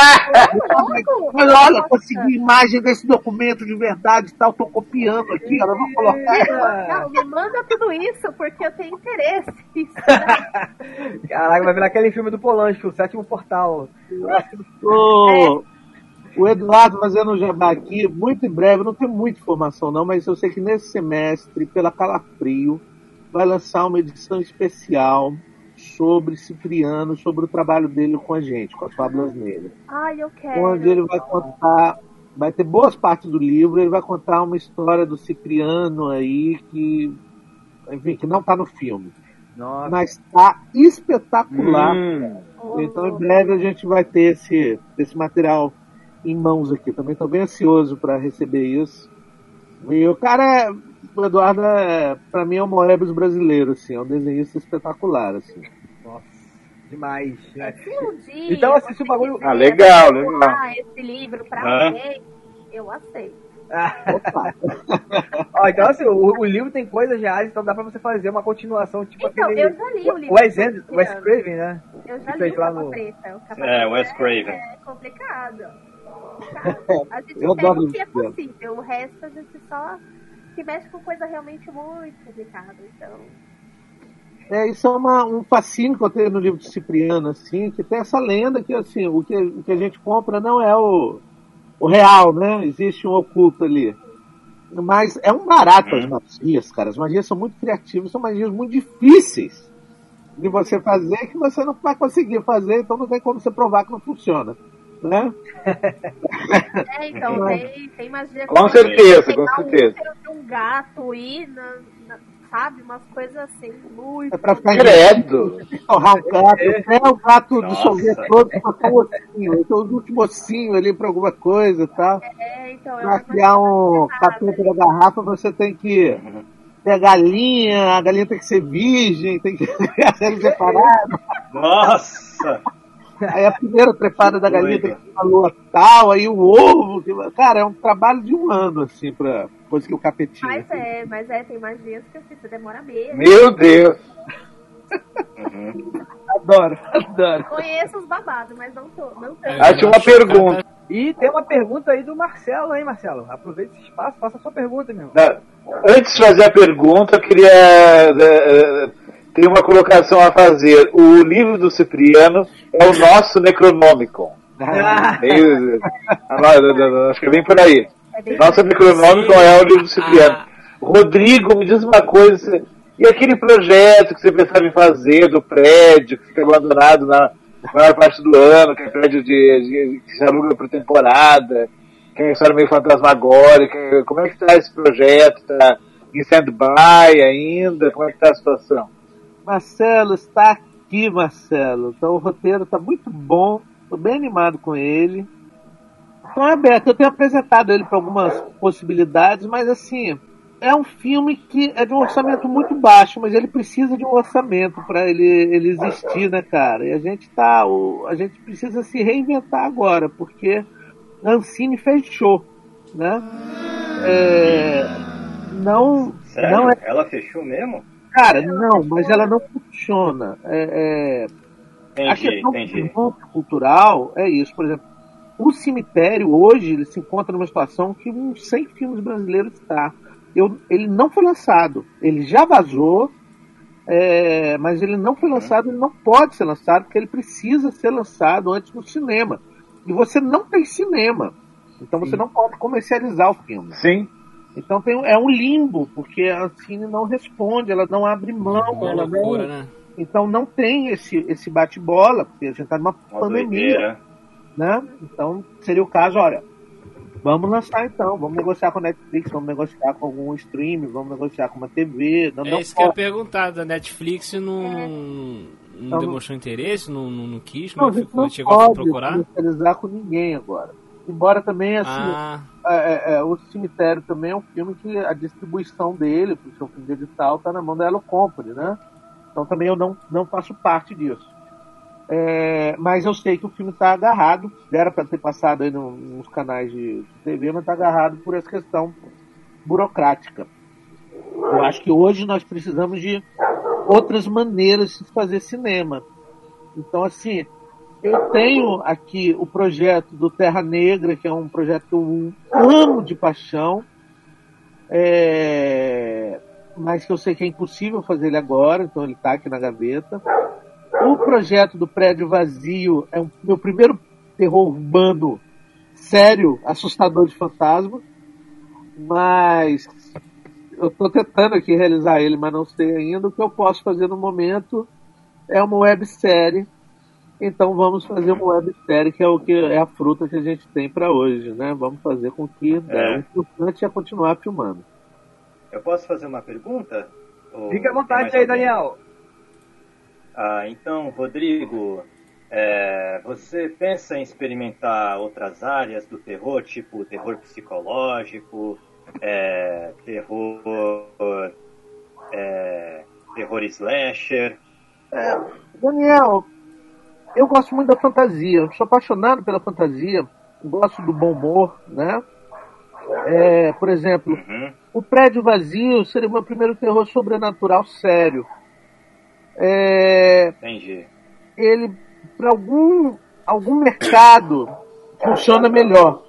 Olha, olha, consegui imagem desse documento de verdade e tal, tô copiando aqui, ela vou colocar. Não, me manda tudo isso, porque eu tenho interesse. Caraca, vai virar aquele filme do Polanski, o sétimo portal. O, o Eduardo fazendo o jabá aqui, muito em breve, não tenho muita informação não, mas eu sei que nesse semestre, pela Calafrio, vai lançar uma edição especial sobre Cipriano, sobre o trabalho dele com a gente, com as Fábulas Negras. Ai, eu quero. Onde ele vai contar, vai ter boas partes do livro, ele vai contar uma história do Cipriano aí que, enfim, que não está no filme. Nossa. Mas está espetacular. Hum. Então em breve a gente vai ter esse, esse material em mãos aqui. Também estou bem ansioso para receber isso. E o cara é. O Eduardo é, pra mim, é o Moebius brasileiro, assim, é um desenhista espetacular, assim. Nossa, demais. né? Se um dia Então, se o bagulho- Ah, legal, legal. esse livro pra Ah. eu aceito. Ó, então, assim, o, o livro tem coisas reais, então dá pra você fazer uma continuação, tipo Então, aquele. eu já li o livro Wes, Wes. Craven, né? Eu já Que li o lá Capa no- Preta. O Capa É, Wes Craven. É complicado. A gente Eu pega o que é possível, o resto a gente só se mexe com coisa realmente muito complicada. Então, É, isso é uma, um fascínio que eu tenho no livro de Cipriano, assim, que tem essa lenda que, assim, o que, o que a gente compra não é o, o real, né? Existe um oculto ali. Mas é um barato as magias, cara. As magias são muito criativas, são magias muito difíceis de você fazer que você não vai conseguir fazer, então não tem como você provar que não funciona. Né? é, então tem, tem magia Com que certeza, com o certeza. de um gato e, na, na- sabe, umas coisas assim, muito. É pra ficar Credo. torrar um gato, até o gato Nossa. dissolver todo, botar um ossinho, então os últimos ossinhos ali pra alguma coisa e tal. É, então, é Pra uma criar um capeta da garrafa, você tem que ter a galinha, a galinha tem que ser virgem, tem que ser separada. Nossa! Aí a primeira trepada da galinha tem que lua tal, aí o ovo. que- Cara, é um trabalho de um ano, assim, pra conseguir o capetinho. Mas é, mas é, tem magias que assim, você demora mesmo. Meu Deus. Adoro, adoro. Conheço os babados, mas não tô. Não. Ah, tinha uma pergunta. E tem uma pergunta aí do Marcelo, hein, Marcelo? Aproveita esse espaço, faça a sua pergunta, meu. Não, Antes de fazer a pergunta, eu queria. eh, ter uma colocação a fazer. O livro do Cipriano é o nosso Necronômico. Meio- Acho que é bem por aí. Nosso Necronômico é o livro do Cipriano. Rodrigo, me diz uma coisa. E aquele projeto que você pensava em fazer do prédio que fica abandonado na maior parte do ano, que é prédio de, de- que se aluga por temporada, que é uma história meio fantasmagórica. Como é que está esse projeto? Está em stand-by ainda? Como é que está a situação? Marcelo está aqui, Marcelo. Então o roteiro está muito bom. Estou bem animado com ele. Então é aberto. Eu tenho apresentado ele para algumas possibilidades, mas assim, é um filme que é de um orçamento muito baixo, mas ele precisa de um orçamento para ele, ele existir, né, cara? E a gente tá. O, a gente precisa se reinventar agora, porque Ancine fechou, né? É, não, Sério? não é Ela fechou mesmo? Cara, não, mas ela não funciona. É, é, a Entendi, questão entendi. cultural é isso. Por exemplo, o cemitério hoje ele se encontra numa situação que uns 100 filmes brasileiros está. Eu, ele não foi lançado. Ele já vazou, é, mas ele não foi lançado. Ele não pode ser lançado porque ele precisa ser lançado antes no cinema. E você não tem cinema. Então você não pode comercializar o filme. Sim. Então tem, é um limbo, porque a Cine não responde, ela não abre mão, Uma ela não, loucura, né? então não tem esse, esse bate-bola, porque a gente está numa Uma pandemia, doideira. né? Então seria o caso, olha, vamos lançar então, vamos negociar com a Netflix, vamos negociar com algum stream, vamos negociar com uma TV, não, É não isso que eu ia pode. perguntar, da Netflix não, não Então, demonstrou interesse, não, não, não quis, Não, não, a não chegou a pode procurar? comercializar com ninguém agora. Embora também, assim, Ah. é, é, é, o Cemitério também é um filme que a distribuição dele, pro seu fim de edital, tá na mão da Elo Company, né? Então também eu não, não faço parte disso. É, mas eu sei que o filme está agarrado, era para ter passado aí no- nos canais de TV, mas está agarrado por essa questão burocrática. Eu acho que hoje nós precisamos de outras maneiras de fazer cinema. Então, assim, eu tenho aqui o projeto do Terra Negra, que é um projeto que eu amo de paixão, é, mas que eu sei que é impossível fazer ele agora, então ele está aqui na gaveta. O projeto do Prédio Vazio é o meu primeiro terror urbano sério, assustador de fantasma, mas eu estou tentando aqui realizar ele, mas não sei ainda. O que eu posso fazer no momento é uma websérie. Então vamos fazer uma websérie que é o que é a fruta que a gente tem para hoje, né? Vamos fazer com que É. o importante é continuar filmando. Eu posso fazer uma pergunta? Ou Fica à vontade aí, alguém? Daniel. Ah, então, Rodrigo, é, você pensa em experimentar outras áreas do terror, tipo terror psicológico, é, terror, é, terror slasher. É, Daniel, eu gosto muito da fantasia. Eu sou apaixonado pela fantasia. Gosto do bom humor, né? É, por exemplo, o prédio vazio seria o meu primeiro terror sobrenatural sério. É, Entendi. ele, para algum, algum mercado, funciona melhor,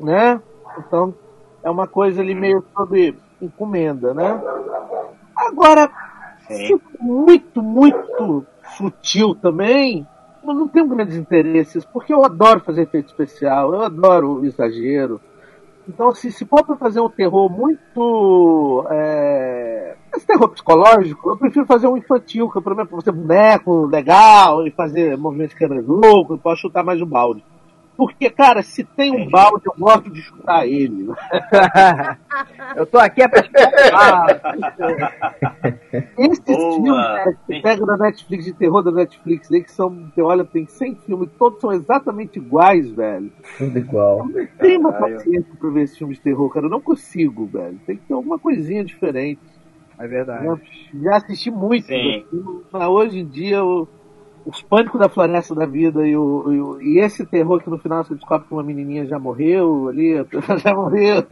né? Então, é uma coisa ali meio sob encomenda, né? Agora, for muito, muito sutil também, eu não tenho grandes interesses, porque eu adoro fazer efeito especial, eu adoro o exagero. Então, se, se for para fazer um terror muito. É, esse terror psicológico, eu prefiro fazer um infantil, que é pelo menos você boneco legal e fazer movimentos de câmera louco, e posso chutar mais o balde. Porque, cara, se tem um balde, eu gosto de chutar ele. eu tô aqui é pra Esses Boa. filmes que pega da Netflix, de terror da Netflix, aí que são, você olha, tem 100 filmes, todos são exatamente iguais, velho. Tudo igual. Não tem uma Caralho. paciência pra ver esse filme de terror, cara. Eu não consigo, velho. Tem que ter alguma coisinha diferente. É verdade. Já, já assisti muito, Sim. mas hoje em dia o- os pânicos da floresta da vida e, o, e, o- e esse terror que no final você descobre que uma menininha já morreu ali, a pessoa já morreu.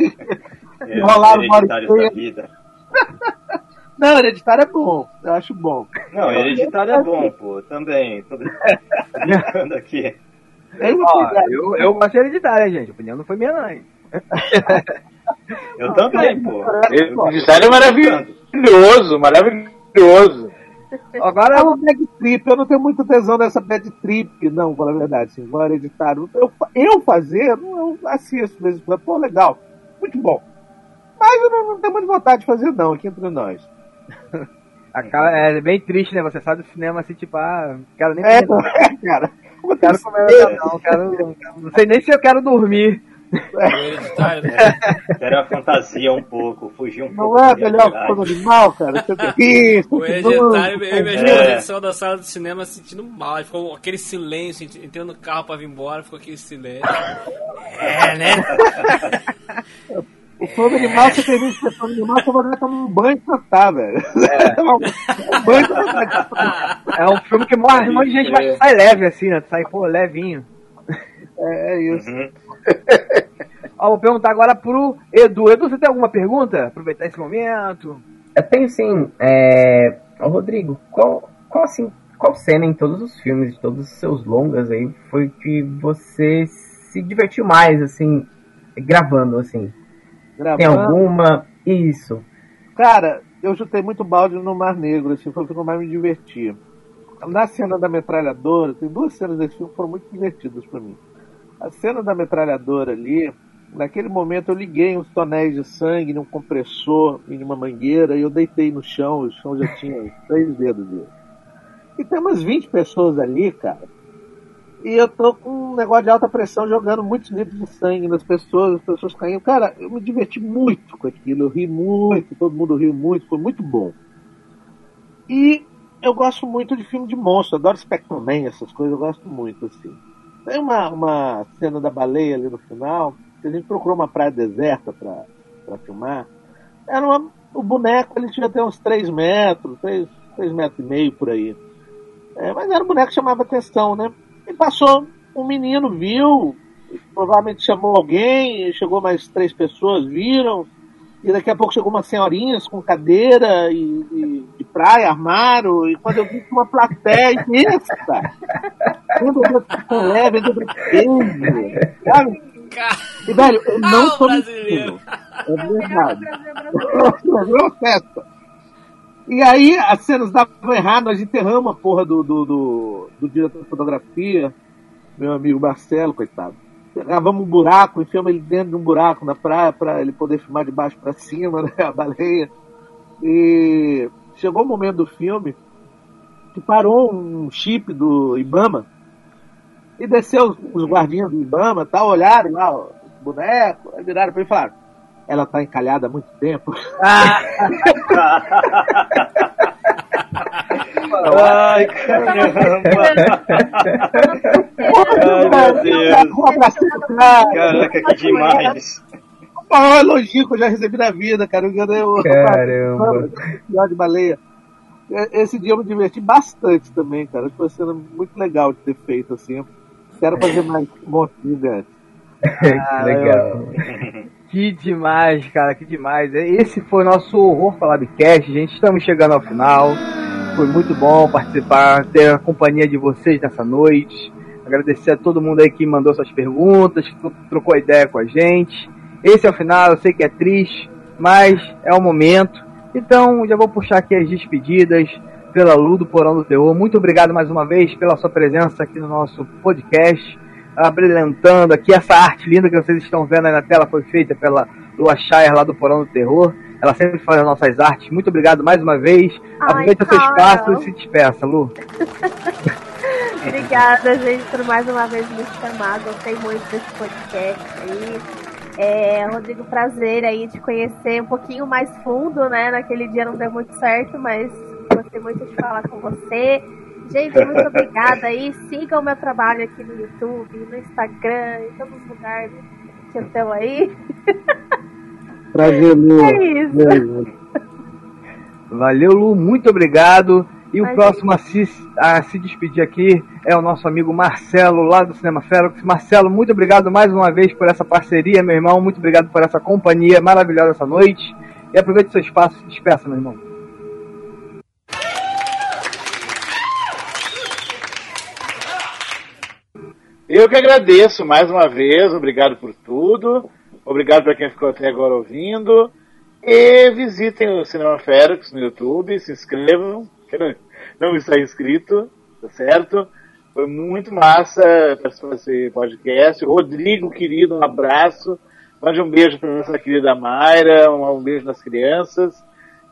É, Enrolaram uma hora da vida. Não, hereditário é bom, eu acho bom. Não, hereditário é bom, pô. Também. Tô brincando aqui. Ó, eu, eu gosto de hereditária, gente. A opinião não foi minha, não. hein? Eu também, pô. Hereditário é maravilhoso, maravilhoso. Agora é uma bad trip, eu não tenho muito tesão nessa bad trip, não, para a verdade, assim, igual hereditário. Eu, eu fazer, não, eu assisto mesmo, pô, legal, muito bom. Mas eu não, não tenho muita vontade de fazer, não, aqui entre nós. A cara é bem triste, né? Você sai do cinema assim, tipo, ah, quero nem É, comer, cara. não quero comer, não, quero, não sei nem se eu quero dormir. Era a fantasia um pouco, fugir um pouco. Não é melhor que realidade. todo animal, cara? Você tem isso, O hereditário, eu imagino É. saiu da sala de cinema sentindo mal. Ficou aquele silêncio, entrou no carro pra vir embora, ficou aquele silêncio. É, né? O filme animal, você tem visto que filme animal, você vai tomar um banho e cantar, velho. um banho e cantar. É um filme que morre, um monte de gente vai, sai leve assim, né? Sai, pô, levinho. É, é isso. Uhum. Ó, vou perguntar agora pro Edu. Edu, você tem alguma pergunta? Aproveitar esse momento. Eu tenho sim. É... Ô, Rodrigo, qual, qual assim, qual cena em todos os filmes, de todos os seus longas aí, foi que você se divertiu mais, assim, gravando, assim? Tem Gravando. alguma? Isso. Cara, eu chutei muito balde no Mar Negro, assim, foi o que eu mais me diverti. Na cena da metralhadora, tem duas cenas desse filme que foram muito divertidas pra mim. A cena da metralhadora ali, naquele momento eu liguei uns tonéis de sangue num compressor em uma mangueira e eu deitei no chão, o chão já tinha três dedos dele. E tem umas 20 pessoas ali, cara. E eu tô com um negócio de alta pressão jogando muitos litros de sangue nas pessoas, as pessoas caindo. Cara, eu me diverti muito com aquilo, eu ri muito, todo mundo riu muito, foi muito bom. E eu gosto muito de filme de monstro, adoro Spectrum Man, essas coisas, eu gosto muito, assim. Tem uma, uma cena da baleia ali no final, que a gente procurou uma praia deserta pra filmar. Era uma, o boneco, ele tinha até uns 3 metros, 3, 3 metros e meio por aí. É, mas era um boneco que chamava atenção, né? E passou um menino, viu, provavelmente chamou alguém, chegou mais três pessoas, viram, e daqui a pouco chegou umas senhorinhas com cadeira e, e de praia, armário, e quando eu vi uma plateia imensa. Quando eu vi leve, eu brinquei, sabe? E, velho, eu não tô mentindo. É verdade. Virou uma festa. E aí as cenas davam errado, nós enterramos a porra do, do, do, do diretor de fotografia, meu amigo Marcelo, coitado. Cavamos um buraco, enfiamos ele dentro de um buraco na praia para ele poder filmar de baixo para cima, né, a baleia. E chegou o momento do filme que parou um chip do Ibama e desceu os, guardinhas do Ibama, tal, olharam lá o boneco, viraram para ele e falaram: ela tá encalhada há muito tempo. Ai, caramba! Ai, meu Deus! Caraca, que demais! maior elogio que eu já recebi na vida, cara. Eu ganhei o Caramba. Pior de baleia. É, Esse dia eu me diverti bastante também, cara. Foi sendo muito legal de ter feito assim. Quero fazer mais um monte de antes. Ah, legal. Que demais, cara, que demais. Esse foi o nosso Horror Labcast, gente. Estamos chegando ao final. Foi muito bom participar, ter a companhia de vocês nessa noite. Agradecer a todo mundo aí que mandou suas perguntas, que trocou ideia com a gente. Esse é o final, eu sei que é triste, mas é o momento. Então, já vou puxar aqui as despedidas pela Lu do Porão do Terror. Muito obrigado mais uma vez pela sua presença aqui no nosso podcast, abrilhantando aqui essa arte linda que vocês estão vendo aí na tela foi feita pela Lua Shire lá do Porão do Terror. Ela sempre faz as nossas artes. Muito obrigado mais uma vez. Ai, Aproveita seu Carol. espaço e se despeça, Lu. Obrigada, gente, por mais uma vez me chamar. Gostei muito desse podcast aí. É, Rodrigo, prazer aí de conhecer um pouquinho mais fundo, né? Naquele dia não deu muito certo, mas gostei muito de falar com você. Gente, muito obrigada aí. Sigam o meu trabalho aqui no YouTube, no Instagram, em todos os lugares que eu estou aí. Prazer, Lu. É isso. Valeu, Lu, muito obrigado. E o próximo a se, a se despedir aqui é o nosso amigo Marcelo, lá do Cinema Ferox. Marcelo, muito obrigado mais uma vez por essa parceria, meu irmão. Muito obrigado por essa companhia maravilhosa essa noite. E aproveite seu espaço e se despeça, meu irmão. Eu que agradeço mais uma vez, obrigado por tudo, obrigado para quem ficou até agora ouvindo. E visitem o Cinema Ferox no YouTube, se inscrevam, quem não, está inscrito, tá certo? Foi muito massa participar desse podcast. Rodrigo, querido, um abraço. Mande um beijo para nossa querida Mayra, um beijo nas crianças.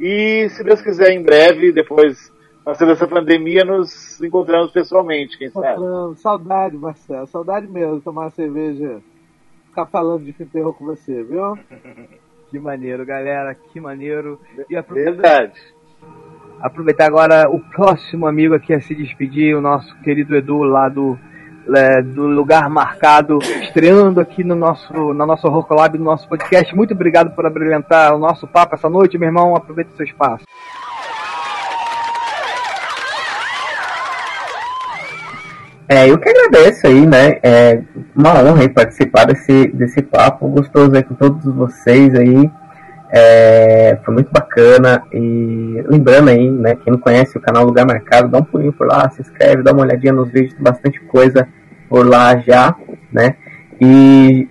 E se Deus quiser, em breve, depois passando essa pandemia, nos encontramos pessoalmente, quem sabe? Saudade, Marcelo. Saudade mesmo de tomar uma cerveja, ficar falando de filme terror com você, viu? Que maneiro, galera, que maneiro. E apro- Verdade. aproveitar agora o próximo amigo aqui a se despedir, o nosso querido Edu lá do, é, do lugar marcado, estreando aqui no nosso, na nossa Horror Collab, no nosso podcast. Muito obrigado por abrilhantar o nosso papo essa noite, meu irmão. Aproveita o seu espaço. É, eu que agradeço aí, né? É uma honra participar desse, desse papo gostoso aí com todos vocês aí. É, foi muito bacana. E lembrando aí, né? Quem não conhece o canal Lugar Marcado, dá um pulinho por lá, se inscreve, dá uma olhadinha nos vídeos, tem bastante coisa por lá já, né? E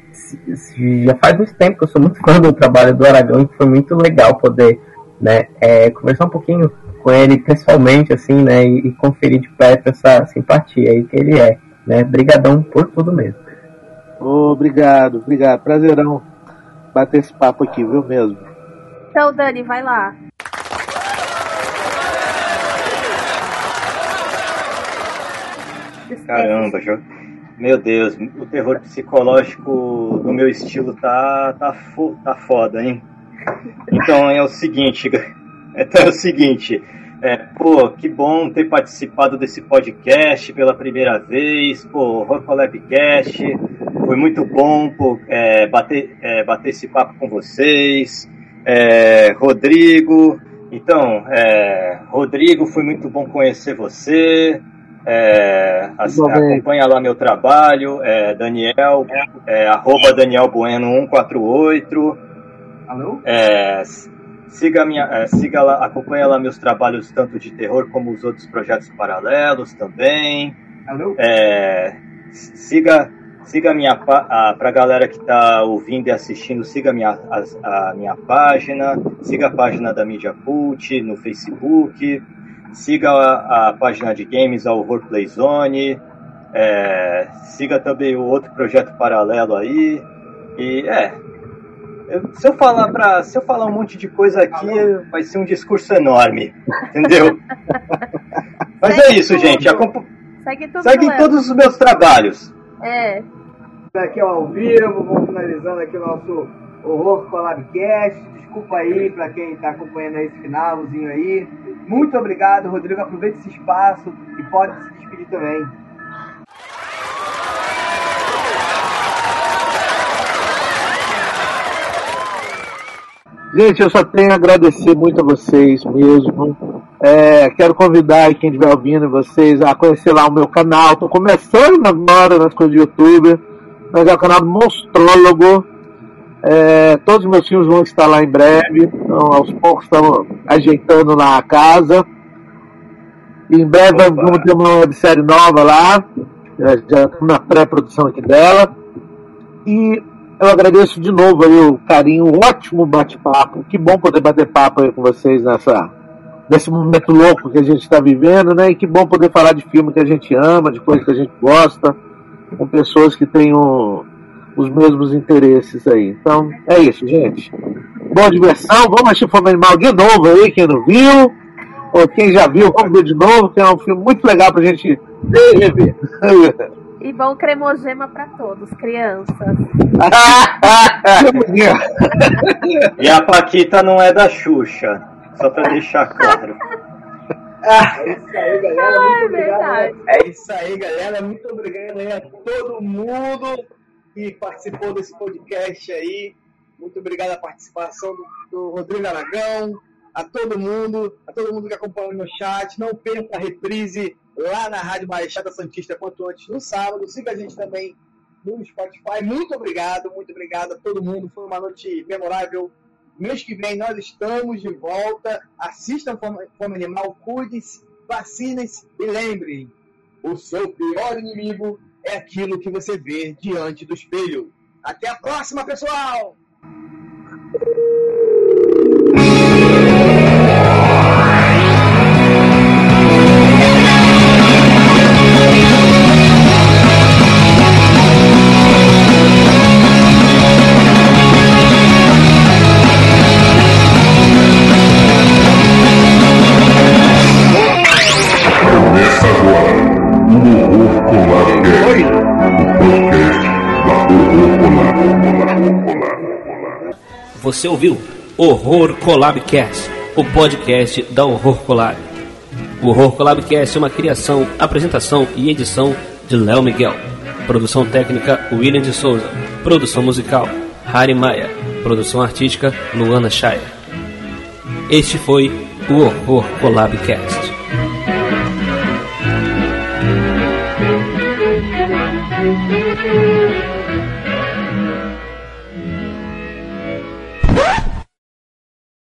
já faz muito tempo que eu sou muito fã do trabalho do Aragão e foi muito legal poder, né? é, conversar um pouquinho com ele pessoalmente, assim, né? E, e conferir de perto essa simpatia aí que ele é, né? Brigadão por tudo mesmo. Obrigado, obrigado. Prazerão bater esse papo aqui, viu mesmo? Então, Dani, vai lá. Caramba, meu Deus, o terror psicológico do meu estilo tá, tá, fo- tá foda, hein? Então é o seguinte, então é o seguinte, é, pô, que bom ter participado desse podcast pela primeira vez, pô, Rocolabcast, foi muito bom pô, é, bater, é, bater esse papo com vocês, é, Rodrigo, então, é, Rodrigo, foi muito bom conhecer você, é, acompanha lá meu trabalho, é, Daniel, é, arroba Daniel Bueno 148, Alô? é, siga, minha, é, siga lá, acompanha lá meus trabalhos tanto de terror como os outros projetos paralelos também. Alô? É, siga siga a minha a, pra galera que tá ouvindo e assistindo, siga a minha, as- a, minha página, siga a página da Media Cult no Facebook, siga a, a página de games, a Horror Play Zone, é, siga também o outro projeto paralelo aí. E é, eu- se eu falar para se eu falar um monte de coisa aqui, vai ser um discurso enorme, entendeu? Mas é isso, gente. Acompa- Segue tudo Segue todos os meus trabalhos. É. Aqui ó, ao vivo, vamos finalizando aqui o nosso Horror Collabcast. Desculpa aí pra quem tá acompanhando aí esse finalzinho aí. Muito obrigado, Rodrigo. Aproveite esse espaço e pode se despedir também. Gente, eu só tenho a agradecer muito a vocês mesmo. É, quero convidar quem estiver ouvindo vocês a conhecer lá o meu canal. Estou começando agora nas coisas do YouTube, mas é o canal Monstrólogo. É, todos os meus filmes vão estar lá em breve. Então, aos poucos estamos ajeitando lá a casa. E em breve vamos ter uma série nova lá. Já, já estamos na pré-produção aqui dela. E eu agradeço de novo aí o carinho, um ótimo bate-papo. Que bom poder bater papo aí com vocês nessa, nesse momento louco que a gente está vivendo, né? E que bom poder falar de filme que a gente ama, de coisas que a gente gosta, com pessoas que têm o, os mesmos interesses aí. Então, é isso, gente. Boa diversão. Vamos assistir Fome Animal de novo aí, quem não viu. Ou quem já viu, vamos ver de novo, que é um filme muito legal pra gente rever. E bom cremogema pra todos, crianças. E a Paquita não é da Xuxa. Só pra deixar claro. É isso aí, galera. Ah, Muito é obrigado. É isso aí, galera. Muito obrigado aí a todo mundo que participou desse podcast aí. Muito obrigado à participação do, do Rodrigo Aragão, a todo mundo, a todo mundo que acompanhou no chat. Não perca a reprise lá na Rádio Baixada Santista quanto antes no sábado. Siga a gente também no Spotify. Muito obrigado, muito obrigado a todo mundo. Foi uma noite memorável. Mês que vem nós estamos de volta. Assistam Fome Animal, cuidem-se, vacinem-se e lembrem: o seu pior inimigo é aquilo que você vê diante do espelho. Até a próxima, pessoal! Você ouviu Horror Collabcast, o podcast da Horror Collab. O Horror Collabcast é uma criação, apresentação e edição de Léo Miguel. Produção técnica William de Souza. Produção musical Harry Maia. Produção artística Luana Shire. Este foi o Horror Collabcast.